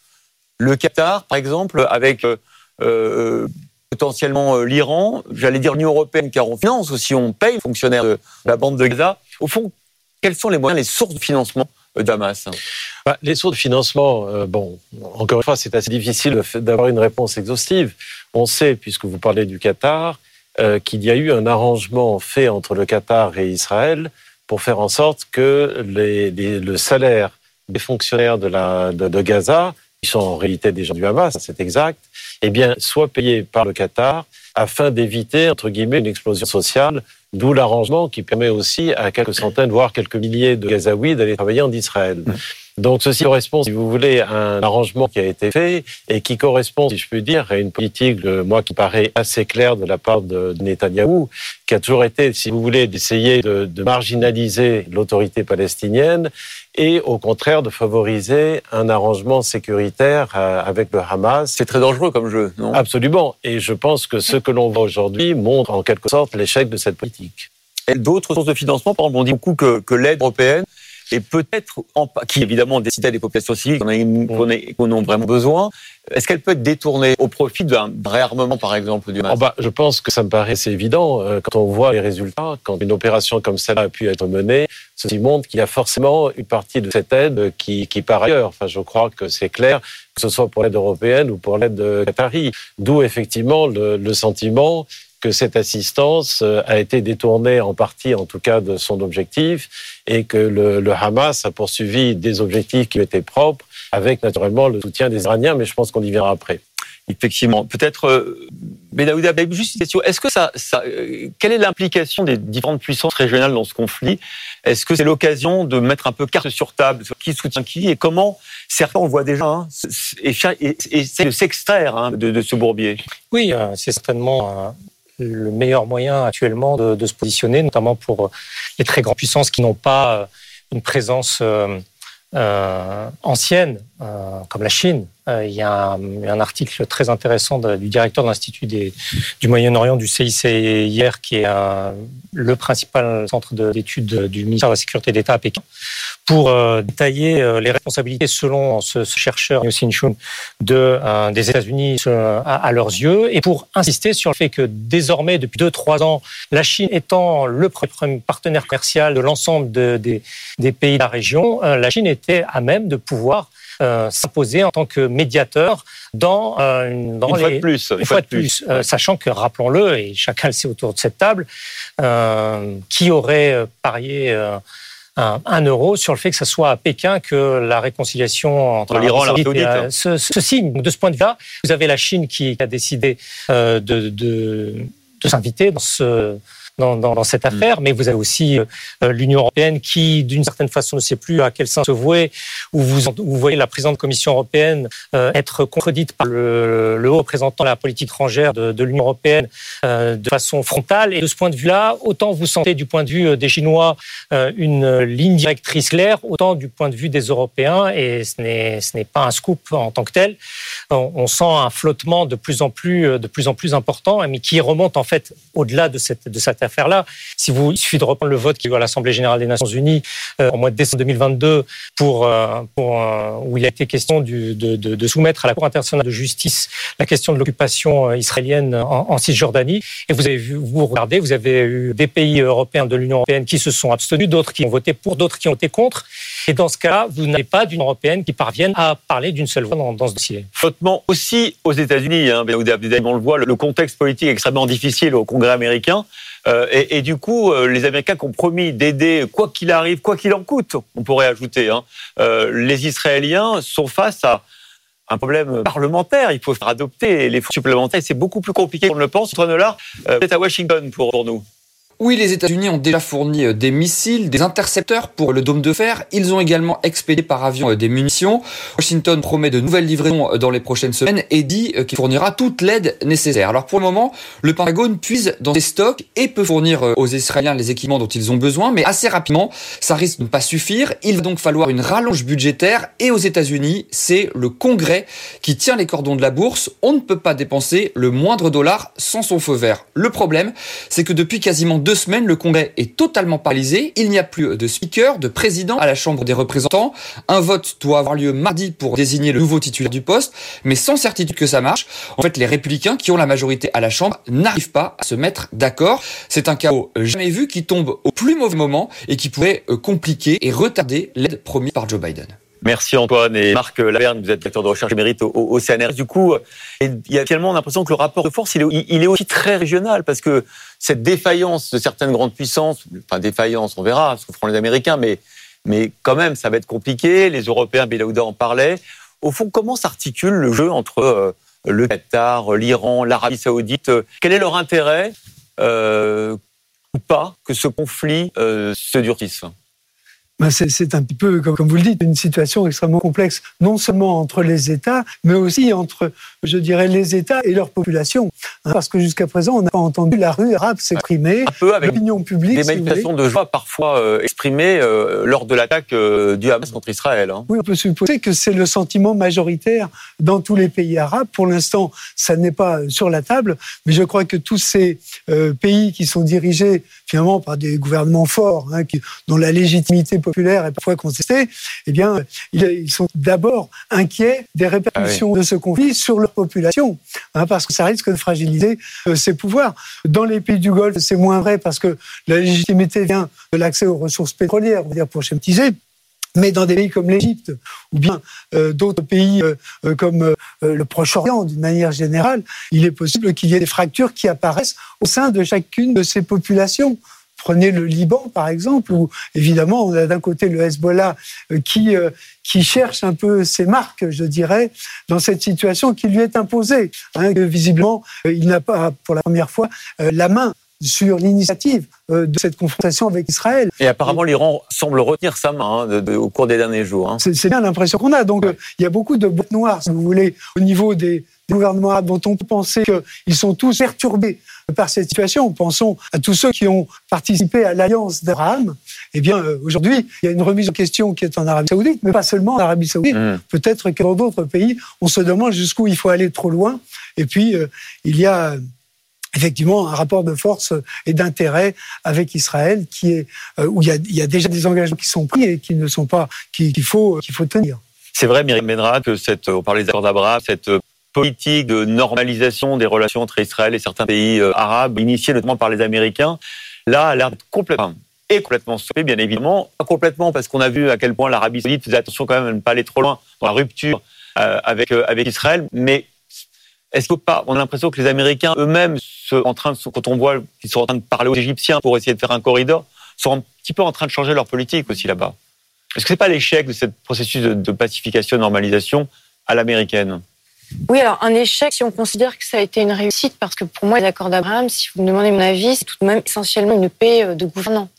le Qatar, par exemple, avec euh, euh, potentiellement euh, l'Iran, j'allais dire l'Union européenne, car on finance aussi, on paye les fonctionnaires de la bande de Gaza. Au fond, quels sont les moyens, les sources de financement d'Hamas? Bah, Les sources de financement, bon, encore une fois, c'est assez difficile d'avoir une réponse exhaustive. On sait, puisque vous parlez du Qatar, qu'il y a eu un arrangement fait entre le Qatar et Israël pour faire en sorte que le salaire des fonctionnaires de, la, de, Gaza, qui sont en réalité des gens du Hamas, c'est exact, eh bien, soient payés par le Qatar afin d'éviter, entre guillemets, une explosion sociale, d'où l'arrangement qui permet aussi à quelques centaines, voire quelques milliers de Gazaouis d'aller travailler en Israël. Donc ceci correspond, si vous voulez, à un arrangement qui a été fait et qui correspond, si je puis dire, à une politique, moi, qui paraît assez claire de la part de Netanyahou, qui a toujours été, si vous voulez, d'essayer de, de marginaliser l'autorité palestinienne et au contraire de favoriser un arrangement sécuritaire euh, avec le Hamas. C'est très dangereux comme jeu, non? Absolument. Et je pense que ce que l'on voit aujourd'hui montre en quelque sorte l'échec de cette politique. Et d'autres sources de financement, par exemple, on dit beaucoup que, que l'aide européenne et peut-être, qui évidemment décide des populations civiles qu'on a, vraiment besoin, est-ce qu'elle peut être détournée au profit d'un réarmement, par exemple, du oh bah, Je pense que ça me paraît assez évident. Euh, quand on voit les résultats, quand une opération comme celle-là a pu être menée, ceci montre qu'il y a forcément une partie de cette aide qui, qui part ailleurs. Enfin, je crois que c'est clair, que ce soit pour l'aide européenne ou pour l'aide de Qatari. D'où effectivement le, le sentiment que cette assistance euh, a été détournée en partie, en tout cas, de son objectif, et que le, Hamas a poursuivi des objectifs qui étaient propres, avec naturellement le soutien des Iraniens, mais je pense qu'on y viendra après. Effectivement. Peut-être, euh, Benaouda, juste une question. Est-ce que ça, ça euh, quelle est l'implication des différentes puissances régionales dans ce conflit? Est-ce que c'est l'occasion de mettre un peu carte sur table sur qui soutient qui et comment certains, on le voit déjà, hein, essaient de s'extraire hein, de, de, ce bourbier? Oui, c'est certainement le meilleur moyen actuellement de, se positionner, notamment pour les très grandes puissances qui n'ont pas euh, une présence euh, euh, comme la Chine. il y a un, article très intéressant du directeur de l'Institut du Moyen-Orient du CIC qui est le principal centre d'études du ministère de la Sécurité d'État à Pékin, pour euh, détailler euh, les responsabilités selon ce, chercheur Yu Chun de euh, des États-Unis à, leurs yeux et pour insister sur le fait que désormais depuis deux trois ans la Chine étant le premier partenaire commercial de l'ensemble des, pays de la région la Chine était à même de pouvoir s'imposer en tant que médiateur dans, une, dans une fois de plus, une, fois de plus, sachant que rappelons-le et chacun le sait autour de cette table, qui aurait parié un, euro sur le fait que ce soit à Pékin que la réconciliation entre l'Iran et l'Arabie Saoudite euh, se, signe. de ce point de vue-là, vous avez la Chine qui a décidé euh, de, de, de s'inviter dans ce dans, dans, dans cette mm. affaire, mais vous avez aussi euh, l'Union européenne qui, d'une certaine façon, ne sait plus à quel sens se vouer, où vous, vous voyez la présidente de la Commission européenne euh, être contredite par le, le, haut représentant de la politique étrangère de, de l'Union européenne euh, de façon frontale. Et de ce point de vue-là, autant vous sentez du point de vue des Chinois une ligne directrice claire, autant du point de vue des Européens, et ce n'est, ce n'est pas un scoop en tant que tel, on, on sent un flottement de plus en plus, de plus en plus important, mais qui remonte en fait au-delà de cette, de cette affaire-là. Si vous, il suffit de reprendre le vote qui eu à l'Assemblée générale des Nations Unies euh, en mois de décembre 2022 pour, euh, euh, où il a été question de, soumettre à la Cour internationale de justice la question de l'occupation euh, israélienne en, Cisjordanie. Et vous avez vu, vous regardez, vous avez eu des pays européens de l'Union européenne qui se sont abstenus, d'autres qui ont voté pour, d'autres qui ont été contre. Et dans ce cas, vous n'avez pas d'Union européenne qui parvienne à parler d'une seule voix dans, dans ce dossier. Flottement aussi aux États-Unis. Hein, on le voit, le contexte politique est extrêmement difficile au Congrès américain. Euh, et, du coup, euh, les Américains qui ont promis d'aider, quoi qu'il arrive, quoi qu'il en coûte, on pourrait ajouter, hein, euh, les Israéliens sont face à un problème parlementaire. Il faut faire adopter les fonds supplémentaires. C'est beaucoup plus compliqué qu'on ne le pense. Antoine peut-être à Washington pour nous. Oui, les États-Unis ont déjà fourni euh, des missiles, des intercepteurs pour le dôme de fer. Ils ont également expédié par avion euh, des munitions. Washington promet de nouvelles livraisons euh, dans les prochaines semaines et dit qu'il fournira toute l'aide nécessaire. Alors pour le moment, le Pentagone puise dans ses stocks et peut fournir aux Israéliens les équipements dont ils ont besoin, mais assez rapidement, ça risque de ne pas suffire. Il va donc falloir une rallonge budgétaire et aux États-Unis, c'est le Congrès qui tient les cordons de la bourse. On ne peut pas dépenser le moindre dollar sans son feu vert. Le problème, c'est que depuis quasiment deux semaines, le Congrès est totalement paralysé. Il n'y a plus de speaker, de président à la Chambre des représentants. Un vote doit avoir lieu mardi pour désigner le nouveau titulaire du poste, mais sans certitude que ça marche. En fait, les républicains qui ont la majorité à la Chambre n'arrivent pas à se mettre d'accord. C'est un chaos jamais vu qui tombe au plus mauvais moment et qui pourrait euh, compliquer et retarder l'aide promise par Joe Biden. Merci Antoine et Marc Laverne, vous êtes directeur de recherche émérite au, au, CNRS. Du coup, il y a finalement l'impression que le rapport de force, il est, aussi très régional parce que cette défaillance de certaines grandes puissances, enfin défaillance, on verra ce que feront les Américains, mais, mais quand même, ça va être compliqué. Les Européens, Bélaouda en parlait. Au fond, comment s'articule le jeu entre euh, le Qatar, l'Iran, l'Arabie Saoudite? Quel est leur intérêt euh, ou pas que ce conflit euh, se durcisse? Ben c'est un petit peu, comme vous le dites, une situation extrêmement complexe, non seulement entre les États, mais aussi entre, je dirais, les États et leur population. Hein, parce que jusqu'à présent, on n'a pas entendu la rue arabe s'exprimer, l'opinion publique. Des manifestations de joie parfois euh, exprimées euh, lors de l'attaque euh, du Hamas contre Israël. Hein. Oui, on peut supposer que c'est le sentiment majoritaire dans tous les pays arabes. Pour l'instant, ça n'est pas sur la table, mais je crois que tous ces euh, pays qui sont dirigés finalement par des gouvernements forts, hein, qui, dont la légitimité populaire est parfois contestée, eh bien, ils sont d'abord inquiets des répercussions ah oui. de ce conflit sur leur population, hein, parce que ça risque de fragiliser euh, ses pouvoirs. Dans les pays du Golfe, c'est moins vrai parce que la légitimité vient de l'accès aux ressources pétrolières, on va dire pour schématiser. Mais dans des pays comme l'Égypte ou bien euh, d'autres pays euh, comme euh, le Proche-Orient, d'une manière générale, il est possible qu'il y ait des fractures qui apparaissent au sein de chacune de ces populations. Prenez le Liban, par exemple, où évidemment on a d'un côté le Hezbollah qui, qui cherche un peu ses marques, je dirais, dans cette situation qui lui est imposée. Hein, visiblement, il n'a pas, pour la première fois, la main sur l'initiative euh, de cette confrontation avec Israël. Et apparemment, l'Iran semble retenir sa main hein, de, de, au cours des derniers jours. Hein. C'est bien l'impression qu'on a. Donc, ouais. euh, il y a beaucoup de boîtes noires, si vous voulez, au niveau des, des gouvernements arabes dont on peut penser qu'ils sont tous perturbés par cette situation. Pensons à tous ceux qui ont participé à l'alliance d'Abraham. Eh bien, euh, aujourd'hui, il y a une remise en question qui est en Arabie Saoudite, mais pas seulement en Arabie Saoudite. Mmh. Peut-être que dans d'autres pays, on se demande jusqu'où il faut aller trop loin. Et puis, euh, il y a effectivement un rapport de force et d'intérêt avec Israël qui est euh, où il y, a, il y, a, déjà des engagements qui sont pris et qui ne sont pas qu'il faut qu'il faut tenir. C'est vrai, Myriam Benra, que cette on parlait des accords d'Abraham, cette politique de normalisation des relations entre Israël et certains pays euh, arabes, initiée notamment par les Américains, là a l'air complètement et complètement stoppé, bien évidemment. Pas complètement, parce qu'on a vu à quel point l'Arabie Saoudite faisait attention quand même à ne pas aller trop loin dans la rupture euh, avec, euh, avec Israël, mais est-ce que pas On a l'impression que les Américains eux-mêmes, en train quand on voit qu'ils sont en train de parler aux Égyptiens pour essayer de faire un corridor, sont un petit peu en train de changer leur politique aussi là-bas. Est-ce que c'est pas l'échec de ce processus de pacification, de normalisation à l'américaine? Oui, alors un échec, si on considère que ça a été une réussite, parce que pour moi, l'accord d'Abraham, si vous me demandez mon avis, c'est tout de même essentiellement une paix de gouvernants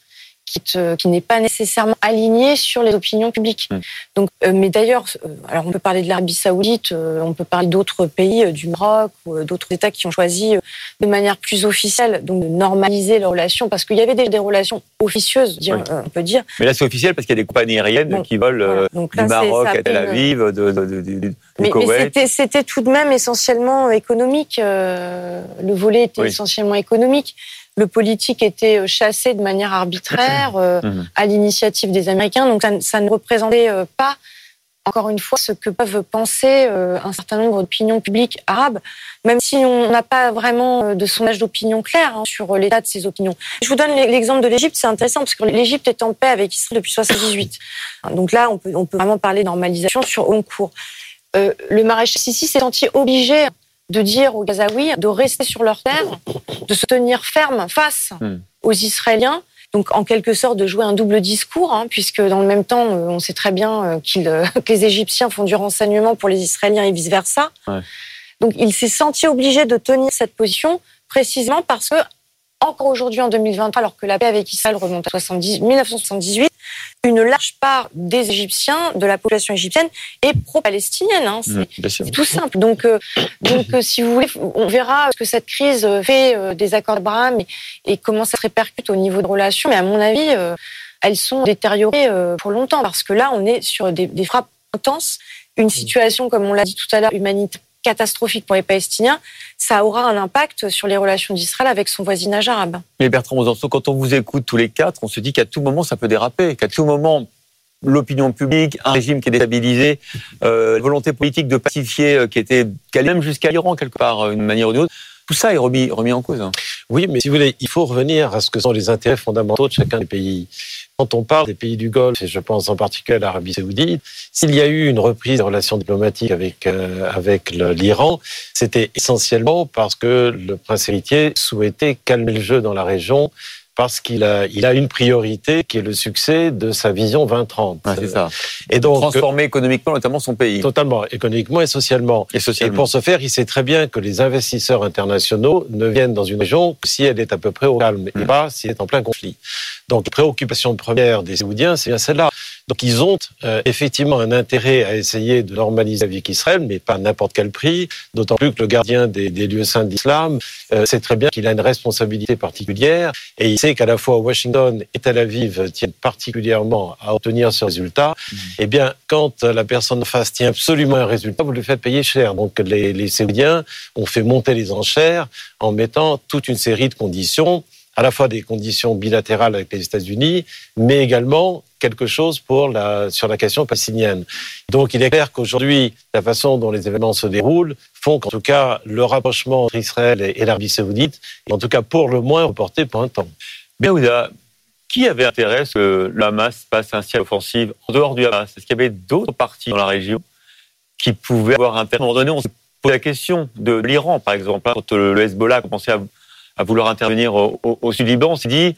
qui, n'est pas nécessairement aligné sur les opinions publiques. Mmh. Donc, euh, mais d'ailleurs, euh, alors on peut parler de l'Arabie Saoudite, euh, on peut parler d'autres pays, du Maroc ou d'autres États qui ont choisi de manière plus officielle donc de normaliser leurs relations, parce qu'il y avait déjà des relations officieuses, dire, oui. on peut dire. Mais là, c'est officiel parce qu'il y a des compagnies aériennes bon, qui volent voilà. Donc, là, du Maroc à Tel Aviv, de, de, mais, Koweït. Mais c'était tout de même essentiellement économique. le volet était oui. essentiellement économique. Le politique était chassé de manière arbitraire mmh. à l'initiative des Américains. Donc ça, ça ne représentait pas encore une fois, ce que peuvent penser euh, un certain nombre d'opinions publiques arabes, même si on n'a pas vraiment euh, de sondage d'opinion clair hein, sur l'état de ces opinions. Je vous donne l'exemple de l'Égypte, c'est intéressant parce que l'Égypte est en paix avec Israël depuis 78. Donc là, on peut, on peut vraiment parler de normalisation sur long cours. Euh, le maréchal Sissi s'est senti obligé de dire aux Gazaouis de rester sur leur terre, de se tenir ferme face hmm. aux Israéliens donc en quelque sorte de jouer un double discours, hein, puisque dans le même temps, euh, on sait très bien euh, euh, [LAUGHS] que les Égyptiens font du renseignement pour les Israéliens et vice-versa. Donc il s'est senti obligé de tenir cette position précisément parce que encore aujourd'hui en 2023, alors que la paix avec Israël remonte à 1978, une large part des Égyptiens, de la population égyptienne, est pro-palestinienne. Hein. C'est tout simple. Donc, euh, donc euh, si vous voulez, on verra ce que cette crise fait euh, des accords d'Abraham et, comment ça se répercute au niveau de relations. Mais à mon avis, elles sont détériorées pour longtemps parce que là, on est sur des, des frappes intenses, une situation, comme on l'a dit tout à l'heure, humanitaire catastrophique pour les Palestiniens, ça aura un impact sur les relations d'Israël avec son voisinage arabe. Mais Bertrand Rosanceau, quand on vous écoute tous les quatre, on se dit qu'à tout moment, ça peut déraper, qu'à tout moment, l'opinion publique, un régime qui est déstabilisé, euh, volonté politique de pacifier euh, qui était allait même jusqu'à l'Iran quelque part, euh, d'une manière ou d'une autre. Tout ça est remis, remis en cause. Hein. Oui, mais si vous voulez, il faut revenir à ce que sont les intérêts fondamentaux de chacun des pays. Quand on parle des pays du Golfe, et je pense en particulier à l'Arabie saoudite, s'il y a eu une reprise des relations diplomatiques avec, euh, avec l'Iran, c'était essentiellement parce que le prince héritier souhaitait calmer le jeu dans la région parce qu'il a, il a une priorité qui est le succès de sa vision 2030. c'est ça. Et donc transformer économiquement notamment son pays. Totalement, économiquement et socialement. Et socialement. Et pour ce faire, il sait très bien que les investisseurs internationaux ne viennent dans une région que si elle est à peu près au calme et mm. pas si elle est en plein conflit. Donc, préoccupation première des Saoudiens, c'est bien celle-là. Donc ils ont euh, effectivement un intérêt à essayer de normaliser avec Israël, mais pas à n'importe quel prix, d'autant plus que le gardien des, des lieux saints d'islam euh, sait très bien qu'il a une responsabilité particulière et il sait qu'à la fois Washington et Tel Aviv tiennent particulièrement à obtenir ce résultat. Mmh. Eh bien, quand la personne en face tient absolument un résultat, vous lui faites payer cher. Donc les, les Saoudiens ont fait monter les enchères en mettant toute une série de conditions à la fois des conditions bilatérales avec les États-Unis, mais également quelque chose sur la question palestinienne. Donc il est clair qu'aujourd'hui, la façon dont les événements se déroulent font qu'en tout cas, le rapprochement entre Israël et l'Arabie saoudite est en tout cas pour le moins reporté pour un temps. Bien, qui avait intérêt à ce que le Hamas passe ainsi à l'offensive en dehors du Hamas? Est-ce qu'il y avait d'autres partis dans la région qui pouvaient avoir intérêt À un moment donné, on se pose la question de l'Iran, par exemple, hein, quand le Hezbollah a commencé à à vouloir intervenir au, sud Liban, on s'est dit,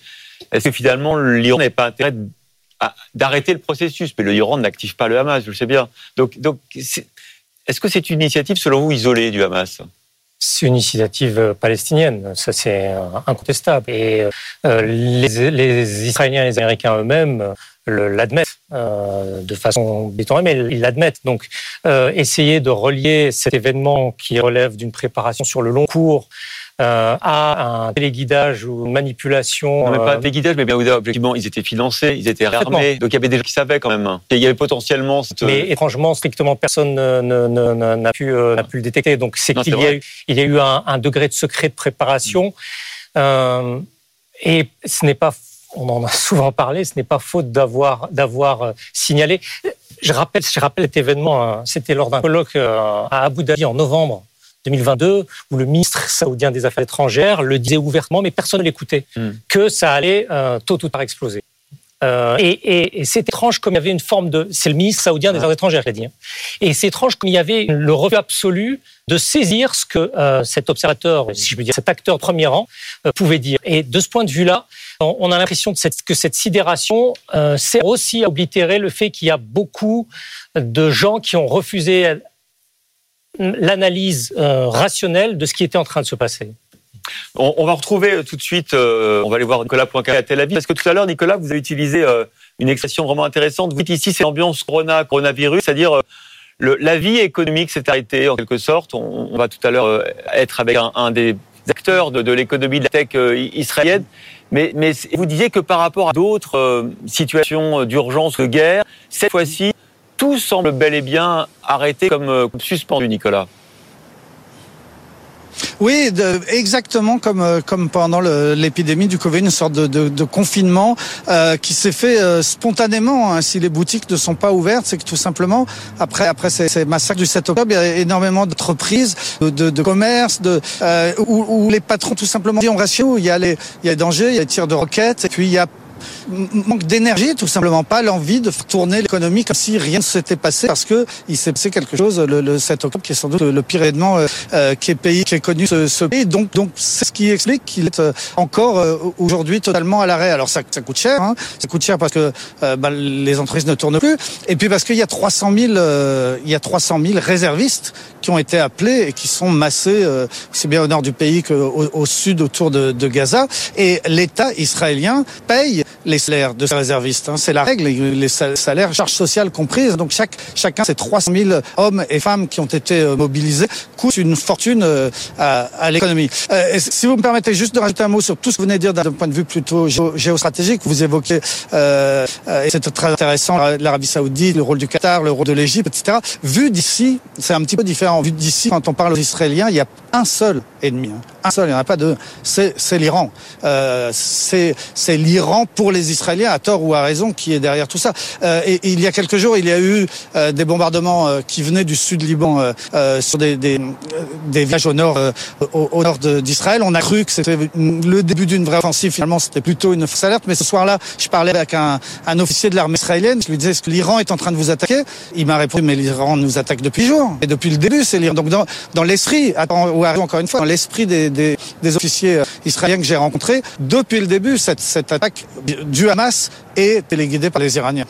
est-ce que finalement l'Iran n'avait pas intérêt d'arrêter le processus Mais l'Iran n'active pas le Hamas, je le sais bien. Donc, donc est-ce que c'est une initiative, selon vous, isolée du Hamas? C'est une initiative euh, palestinienne, ça c'est euh, incontestable. Et euh, les, Israéliens et les Américains eux-mêmes l'admettent de façon détournée, mais ils l'admettent. Donc, essayer de relier cet événement qui relève d'une préparation sur le long cours euh, à un téléguidage ou une manipulation. Non, mais pas euh, téléguidage, mais bien objectivement, ils étaient financés, ils étaient réarmés, donc il y avait des gens qui savaient quand même. Et il y avait potentiellement. Cette... Mais étrangement, strictement personne n'a pu, euh, pu le détecter. Donc c'est qu'il y, a eu, il y a eu un, un, degré de secret de préparation. Euh, et ce n'est pas on en a [LAUGHS] souvent parlé, ce n'est pas faute d'avoir d'avoir signalé. Je rappelle, je rappelle cet événement, hein. c'était lors d'un colloque à Abu Dhabi en novembre 2022, où le ministre saoudien des Affaires étrangères le disait ouvertement, mais personne ne l'écoutait, hmm. que ça allait euh, tôt ou tard exploser. Euh, et, c'est étrange comme il y avait une forme de... C'est le ministre saoudien des Affaires étrangères qui l'a dit. Hein. Et c'est étrange comme il y avait le refus absolu de saisir ce que euh, cet observateur, si je veux dire, cet acteur de premier rang, pouvait dire. Et de ce point de vue-là, on a l'impression que cette sidération sert aussi à oblitérer le fait qu'il y a beaucoup de gens qui ont refusé l'analyse euh, rationnelle de ce qui était en train de se passer. On, va retrouver euh, tout de suite, euh, on va aller voir Nicolas Poincaré à Tel Aviv, parce que tout à l'heure, Nicolas, vous avez utilisé une expression vraiment intéressante. Vous dites ici, c'est l'ambiance corona, coronavirus, c'est-à-dire la vie économique s'est arrêtée en quelque sorte. On, va tout à l'heure être avec un, des acteurs de, l'économie de la tech israélienne. Mais, mais vous disiez que par rapport à d'autres situations d'urgence, de guerre, cette fois-ci, tout semble bel et bien arrêté comme, euh, suspendu, Nicolas. Oui, exactement comme euh, comme pendant l'épidémie du Covid, une sorte de, confinement euh, qui s'est fait spontanément. Hein. Si les boutiques ne sont pas ouvertes, c'est que tout simplement après après ces, massacres du 7 octobre, il y a énormément d'entreprises, de, commerces, de où, où, les patrons tout simplement disent on reste chez Il y a les il il y a les tirs de roquettes, et puis il y a manque d'énergie, tout simplement pas l'envie de tourner l'économie comme si rien ne s'était passé parce que il s'est passé quelque chose le, le, 7 octobre qui est sans doute le, pire événement euh, euh, qui est pays qui est connu ce, ce pays. Donc donc c'est ce qui explique qu'il est euh, encore euh, aujourd'hui totalement à l'arrêt. Alors ça, ça coûte cher, hein. ça coûte cher parce que euh, bah, les entreprises ne tournent plus et puis parce qu'il y a 300 000 il y a 300 000 réservistes qui ont été appelés et qui sont massés aussi bien au nord du pays qu'au au sud autour de, de Gaza et l'État israélien paye les salaires de ces réservistes. Hein. C'est la règle, les salaires, charges sociales comprises. Donc chaque chacun, ces 300 000 hommes et femmes qui ont été euh, mobilisés coûtent une fortune euh, à, l'économie. Euh, si vous me permettez juste de rajouter un mot sur tout ce que vous venez de dire d'un point de vue plutôt géostratégique, vous évoquez, et c'est très intéressant, l'Arabie Saoudite, le rôle du Qatar, le rôle de l'Égypte, etc. Vu d'ici, c'est un petit peu différent. Vu d'ici, quand on parle aux Israéliens, il y a un seul ennemi, hein. Il n'y en a pas. C'est l'Iran. Euh, c'est l'Iran pour les Israéliens, à tort ou à raison, qui est derrière tout ça. Euh, et, il y a quelques jours, il y a eu euh, des bombardements euh, qui venaient du sud Liban euh, euh, sur des, des, des, villages au nord, au, nord d'Israël. On a cru que c'était le début d'une vraie offensive. Finalement, c'était plutôt une fausse alerte. Mais ce soir-là, je parlais avec un, un officier de l'armée israélienne. Je lui disais, est-ce que l'Iran est en train de vous attaquer? Il m'a répondu, mais l'Iran nous attaque depuis jours. Et depuis le début, c'est l'Iran. Donc dans, dans l'esprit, ou encore une fois, dans l'esprit des, des, officiers israéliens que j'ai rencontrés, depuis le début, cette, cette attaque du Hamas est téléguidée par les Iraniens.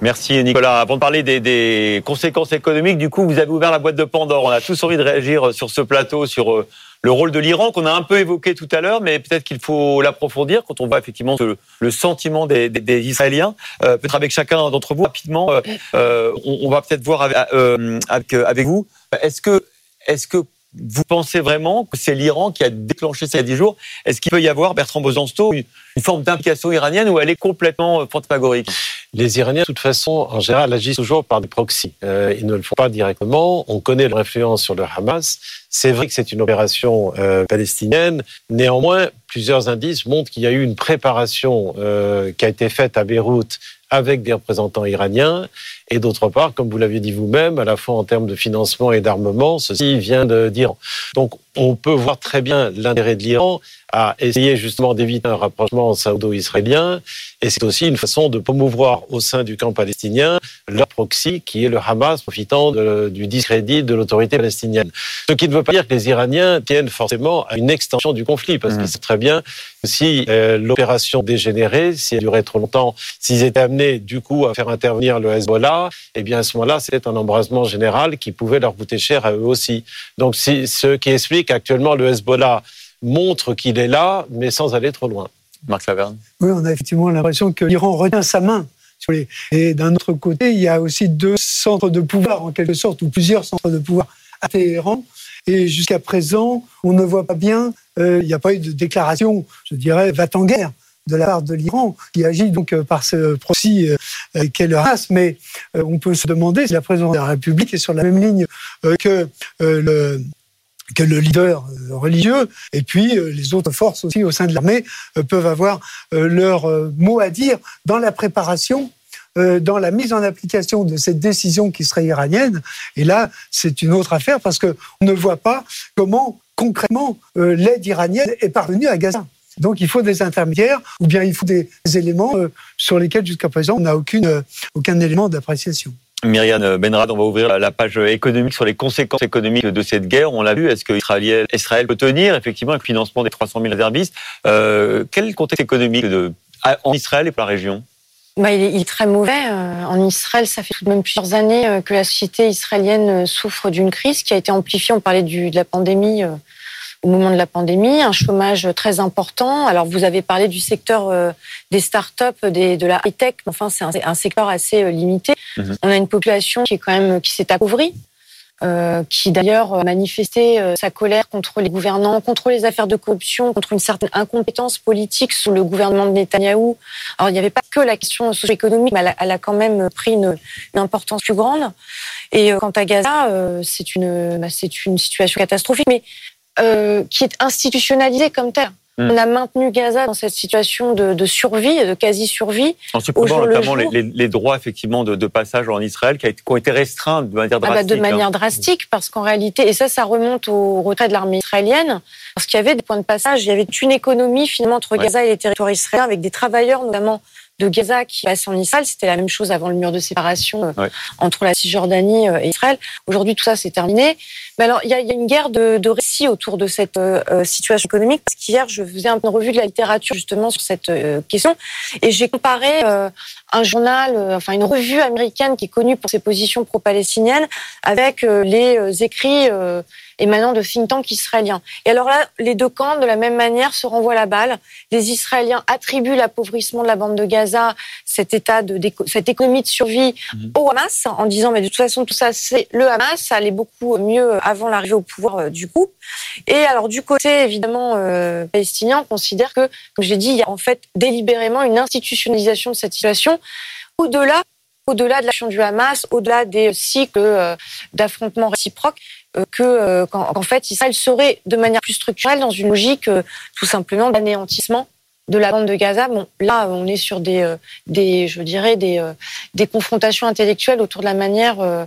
Merci Nicolas. Avant de parler des, conséquences économiques, du coup, vous avez ouvert la boîte de Pandore. On a tous envie de réagir sur ce plateau, sur euh, le rôle de l'Iran qu'on a un peu évoqué tout à l'heure, mais peut-être qu'il faut l'approfondir quand on voit effectivement le, sentiment des, des, Israéliens. Euh, peut-être avec chacun d'entre vous rapidement, euh, euh, on, va peut-être voir avec, euh, avec, avec vous. Est-ce que, est-ce que vous pensez vraiment que c'est l'Iran qui a déclenché a 10 jours? Est-ce qu'il peut y avoir, Bertrand Bosansto, une, une forme d'implication iranienne ou elle est complètement fantasmagorique? Les Iraniens, de toute façon, en général, agissent toujours par des proxys. Euh, ils ne le font pas directement. On connaît leur influence sur le Hamas. C'est vrai que c'est une opération euh, palestinienne. Néanmoins, plusieurs indices montrent qu'il y a eu une préparation euh, qui a été faite à Beyrouth avec des représentants iraniens. Et d'autre part, comme vous l'aviez dit vous-même, à la fois en termes de financement et d'armement, ceci vient d'Iran. Donc on peut voir très bien l'intérêt de l'Iran à essayer justement d'éviter un rapprochement saoudo-israélien. Et c'est aussi une façon de promouvoir au sein du camp palestinien leur proxy, qui est le Hamas, profitant de, du discrédit de l'autorité palestinienne. Ce qui ne veut pas dire que les Iraniens tiennent forcément à une extension du conflit, parce mmh. qu'ils savent très bien que si euh, l'opération dégénérait, si elle durait trop longtemps, s'ils étaient amenés du coup à faire intervenir le Hezbollah, eh bien à ce moment-là, c'était un embrasement général qui pouvait leur coûter cher à eux aussi. Donc c'est ce qui explique qu'actuellement le Hezbollah montre qu'il est là, mais sans aller trop loin. Marc Laverne. Oui, on a effectivement l'impression que l'Iran retient sa main. Et d'un autre côté, il y a aussi deux centres de pouvoir, en quelque sorte, ou plusieurs centres de pouvoir à Téhéran. Et jusqu'à présent, on ne voit pas bien, euh, il n'y a pas eu de déclaration, je dirais, va en guerre de la part de l'Iran, qui agit donc euh, par ce proxy euh, qu'est le. Mais euh, on peut se demander si la présidence de la République est sur la même ligne euh, que le que le leader euh, religieux et puis euh, les autres forces aussi au sein de l'armée euh, peuvent avoir leur mot à dire dans la préparation dans la mise en application de cette décision qui serait iranienne. Et là, c'est une autre affaire parce qu'on ne voit pas comment concrètement l'aide iranienne est parvenue à Gaza. Donc il faut des intermédiaires ou bien il faut des éléments sur lesquels jusqu'à présent on n'a aucune, aucun élément d'appréciation. Myriam Benrad, on va ouvrir la page économique sur les conséquences économiques de cette guerre. On l'a vu, est-ce que Israël, Israël peut tenir effectivement avec le financement des 300 000 réservistes? Euh, Quel contexte économique de, en Israël et pour la région? Bah, il, est, il, est, très mauvais. Euh, en Israël, ça fait tout de même plusieurs années euh, que la société israélienne souffre d'une crise qui a été amplifiée. On parlait du, de la pandémie au moment de la pandémie, un chômage très important. Alors vous avez parlé du secteur euh, des start-up, des, de la high-tech, mais enfin c'est un, un, secteur assez euh, limité. Mmh. On a une population qui est quand même qui s'est appauvrie. Euh, qui d'ailleurs manifestait euh, sa colère contre les gouvernants, contre les affaires de corruption, contre une certaine incompétence politique sous le gouvernement de Netanyahou. Alors il n'y avait pas que la question socio-économique, mais elle a, elle a, quand même pris une, une, importance plus grande. Et euh, quant à Gaza, c'est une, bah, c'est une situation catastrophique. Mais euh, qui est institutionnalisé comme tel. Hmm. On a maintenu Gaza dans cette situation de, de survie, de quasi-survie. En supprimant notamment les, les, les, droits effectivement de, de, passage en Israël qui, a, qui, ont été restreints de manière drastique. Ah bah de manière hein. drastique, parce qu'en réalité, et ça, ça remonte au retrait de l'armée israélienne, parce qu'il y avait des points de passage, il y avait une économie finalement entre Gaza et les territoires israéliens, avec des travailleurs notamment de Gaza qui passe en Israël. C'était la même chose avant le mur de séparation ouais. entre la Cisjordanie et Israël. Aujourd'hui, tout ça, c'est terminé. Mais alors, il y, a, il y a une guerre de, de récits autour de cette euh, situation économique. Parce qu'hier, je faisais une revue de la littérature justement sur cette euh, question, et j'ai comparé euh, un journal, enfin une revue américaine qui est connue pour ses positions pro-palestiniennes, avec les écrits émanant de think tanks israéliens. Et alors là, les deux camps, de la même manière, se renvoient la balle. Les Israéliens attribuent l'appauvrissement de la bande de Gaza, cet état de cette économie de survie, mmh. au Hamas, en disant mais de toute façon tout ça c'est le Hamas, ça allait beaucoup mieux avant l'arrivée au pouvoir euh, du groupe. Et alors du côté évidemment euh, palestinien, on considère que, comme je l'ai dit, il y a en fait délibérément une institutionnalisation de cette situation au-delà de l'action du Hamas, au-delà des cycles euh, d'affrontements réciproques, euh, que euh, qu'en fait Israël serait de manière plus structurelle dans une logique tout simplement d'anéantissement de la bande de Gaza. Bon, là, on est sur des, je dirais, des, confrontations intellectuelles autour de la manière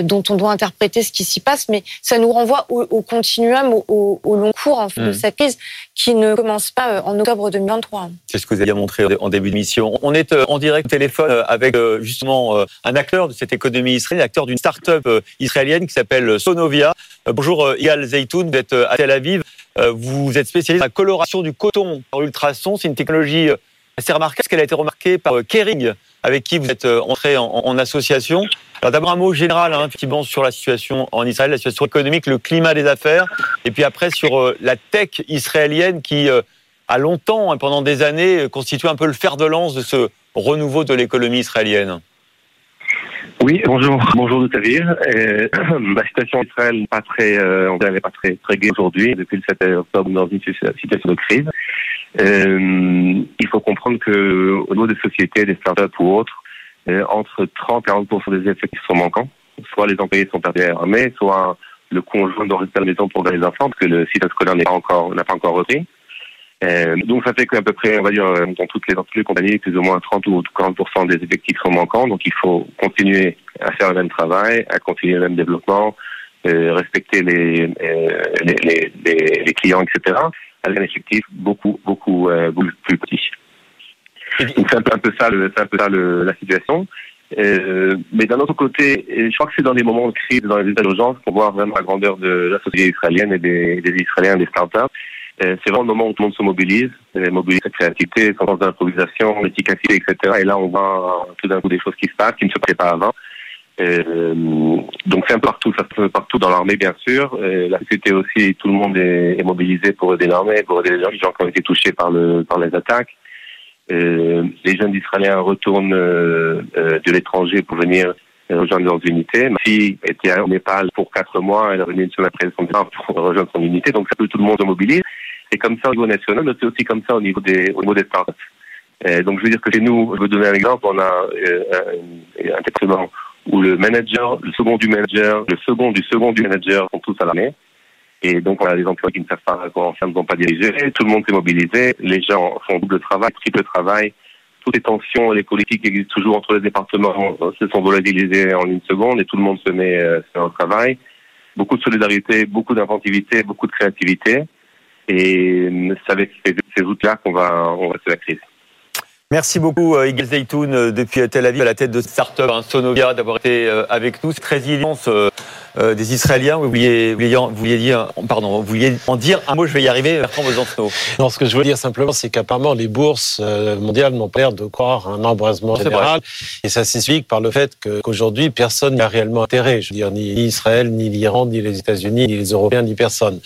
dont on doit interpréter ce qui s'y passe, mais ça nous renvoie au, au continuum, au, au, long cours en fait, mmh. de cette crise qui ne commence pas en octobre 2023. C'est ce que vous avez montré en début de mission. On est en direct au téléphone avec justement un acteur de cette économie israélienne, acteur d'une start-up israélienne qui s'appelle Sonovia. Bonjour Igal Zeytoun, vous êtes à Tel Aviv. Vous êtes spécialisé dans la coloration du coton par ultrasons. C'est une technologie assez remarquable parce qu'elle a été remarquée par Kering, avec qui vous êtes entré en, association. Alors d'abord un mot général, hein, effectivement, sur la situation en Israël, la situation économique, le climat des affaires, et puis après sur euh, la tech israélienne qui euh, a longtemps, hein, pendant des années, constitué un peu le fer de lance de ce renouveau de l'économie israélienne. Oui, bonjour, bonjour de Tavir. Euh, [CLEARS THROAT] la situation en n'est pas très, euh, on n'est pas très très gaie aujourd'hui. Depuis le 7 octobre, dans une situation de crise. Euh, il faut comprendre que au niveau des sociétés, des startups ou autres, euh, entre 30 et 40 des effectifs sont manquants. Soit les employés sont perdus à l'armée, soit le conjoint doit rester à la maison pour garder les enfants parce que le site scolaire n'est pas encore n'a pas encore repris. Euh, donc ça fait qu'à peu près, on va dire, dans toutes les, dans toutes les compagnies, plus ou moins 30 ou 40% des effectifs sont manquants. Donc il faut continuer à faire le même travail, à continuer le même développement, euh, respecter les, euh, les, les, les, les, clients, etc. avec un effectif beaucoup, beaucoup, euh, beaucoup plus petit. Donc c'est un peu, un peu ça, le, un peu ça le, la situation. Euh, mais d'un autre côté, je crois que c'est dans des moments de crise, dans les états d'urgence, qu'on voit vraiment la grandeur de la société israélienne et des, des Israéliens, des startups. Euh, c'est vraiment le moment où tout le monde se mobilise, mobilise sa créativité, son sens d'improvisation, l'efficacité, etc. Et là, on voit tout d'un coup des choses qui se passent, qui ne se passaient pas avant. Euh, donc c'est un partout, ça se fait partout dans l'armée bien sûr. Euh, la société aussi, tout le monde est, mobilisé pour aider l'armée, pour aider les gens, qui ont été touchés par le par les attaques. Euh, les jeunes Israéliens retournent euh, euh, de l'étranger pour venir rejoindre leurs unités. Ma fille était au Népal pour quatre mois, elle est revenue une semaine après son départ pour rejoindre son unité, donc ça tout le monde se mobilise. C'est comme ça au niveau national, mais c'est aussi comme ça au niveau des, au niveau des startups. Euh, donc je veux dire que chez nous, je veux donner un exemple, on a euh, un, un département où le manager, le second du manager, le second du second du manager sont tous à l'armée. Et donc, on a des emplois qui ne savent pas comment faire, ne vont pas diriger. Tout le monde s'est mobilisé. Les gens font double travail, triple travail. Toutes les tensions, les politiques qui existent toujours entre les départements se sont volatilisées en une seconde et tout le monde se met euh, au travail. Beaucoup de solidarité, beaucoup d'inventivité, beaucoup de créativité. Et c'est avec ces, ces outils-là qu'on va, on va se la crise. Merci beaucoup, euh, Igel Zeytoun, euh, depuis Tel Aviv, à la tête de start-up hein, Sonovia, d'avoir été euh, avec nous. Cette résilience euh, des Israéliens, vous vouliez, vous, vouliez, dire, pardon, vous vouliez en dire un mot, je vais y arriver, Bertrand Besancenot. Non, ce que je veux dire simplement, c'est qu'apparemment, les bourses mondiales n'ont pas l'air de croire un embrasement général. Et ça s'explique par le fait qu'aujourd'hui, personne n'a réellement intérêt. Je veux dire, ni Israël, ni l'Iran, ni les États-Unis, ni les Européens, ni personne.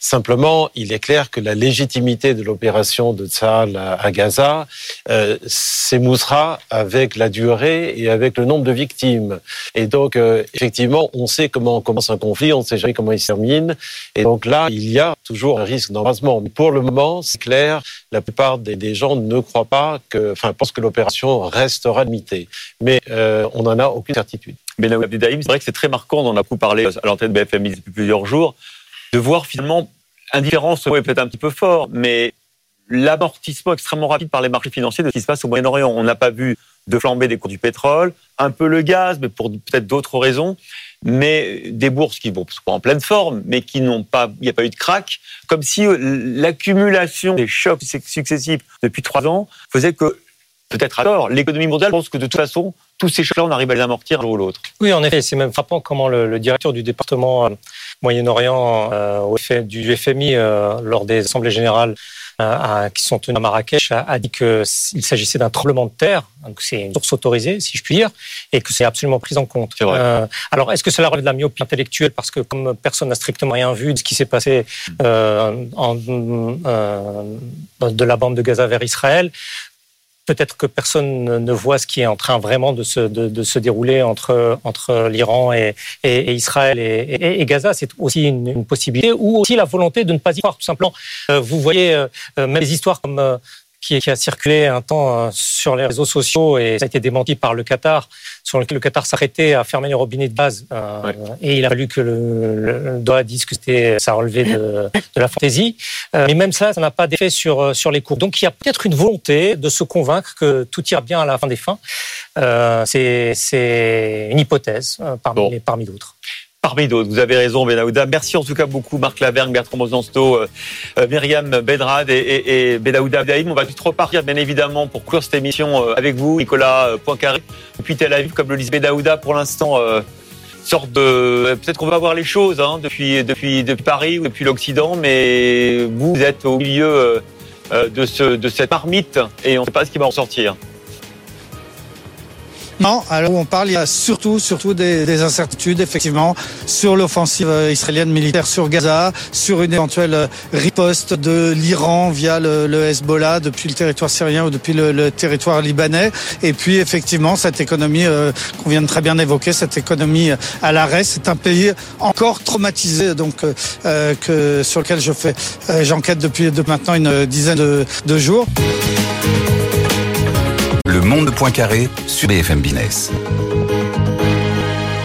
Simplement, il est clair que la légitimité de l'opération de Tsahal à Gaza euh, s'émoussera avec la durée et avec le nombre de victimes. Et donc, euh, effectivement, on sait comment commence un conflit, on ne sait jamais comment il se termine. Et donc là, il y a toujours un risque d'embrasement. Pour le moment, c'est clair, la plupart des, gens ne croient pas que, enfin, pensent que l'opération restera limitée. Mais euh, on n'en a aucune certitude. Mais c'est vrai que c'est très marquant, on en a beaucoup parlé à l'antenne BFM depuis plusieurs jours, de voir finalement indifférence est peut-être un petit peu fort, mais l'amortissement extrêmement rapide par les marchés financiers de ce qui se passe au Moyen-Orient. On n'a pas vu de flambée des cours du pétrole, un peu le gaz, mais pour peut-être d'autres raisons, mais des bourses qui vont sont en pleine forme, mais qui n'ont pas, il n'y a pas eu de crack, comme si euh, l'accumulation des chocs successifs depuis trois ans faisait que peut-être à tort, l'économie mondiale pense que de toute façon, tous ces chocs-là, on arrive à les amortir l'un ou l'autre. Oui, en effet, c'est même frappant comment le, directeur du département euh, Moyen-Orient euh, du FMI, euh, lors des assemblées générales qui sont tenues à Marrakech, a, dit qu'il s'agissait d'un tremblement de terre, donc c'est une source autorisée, si je puis dire, et que c'est absolument pris en compte. alors, est-ce que cela relève de la myopie intellectuelle? Parce que comme personne n'a strictement rien vu de ce qui s'est passé en, de la bande de Gaza vers Israël, Peut-être que personne ne voit ce qui est en train vraiment de se, de, se dérouler entre, entre l'Iran et, et, Israël et, Gaza. C'est aussi une, possibilité. Ou aussi la volonté de ne pas y croire, tout simplement. Euh, vous voyez euh, même des histoires comme euh, qui, a circulé un temps euh, sur les réseaux sociaux et ça a été démenti par le Qatar, sur lequel le Qatar s'arrêtait à fermer les robinets de gaz. Euh, et il a fallu que le, le, dise que c'était, ça relevait de, de la fantaisie. Euh, mais même ça, ça n'a pas d'effet sur, sur les cours. Donc il y a peut-être une volonté de se convaincre que tout ira bien à la fin des fins. c'est, une hypothèse parmi, parmi d'autres parmi d'autres. Vous avez raison, Benaouda. Merci en tout cas beaucoup, Marc Lavergne, Bertrand Mosansto, euh, euh, Myriam Bedrad et, et, et On va tout repartir, bien évidemment, pour clore cette émission euh, avec vous, Nicolas Poincaré. Et puis Tel Aviv, comme le dit Benaouda, pour l'instant, sorte de... Peut-être qu'on va voir les choses hein, depuis, depuis, depuis Paris ou depuis l'Occident, mais vous êtes au milieu de, ce, de cette marmite et on ne sait pas ce qui va en sortir. Non, alors on parle, il y a surtout, surtout des, incertitudes, effectivement, sur l'offensive euh, israélienne militaire sur Gaza, sur une éventuelle euh, riposte de l'Iran via le, Hezbollah depuis le territoire syrien ou depuis le, territoire libanais. Et puis, effectivement, cette économie euh, qu'on vient de très bien évoquer, cette économie à l'arrêt, c'est un pays encore traumatisé, donc que sur lequel je fais, j'enquête depuis de maintenant une dizaine de jours. Monde de Poincaré sur BFM Business.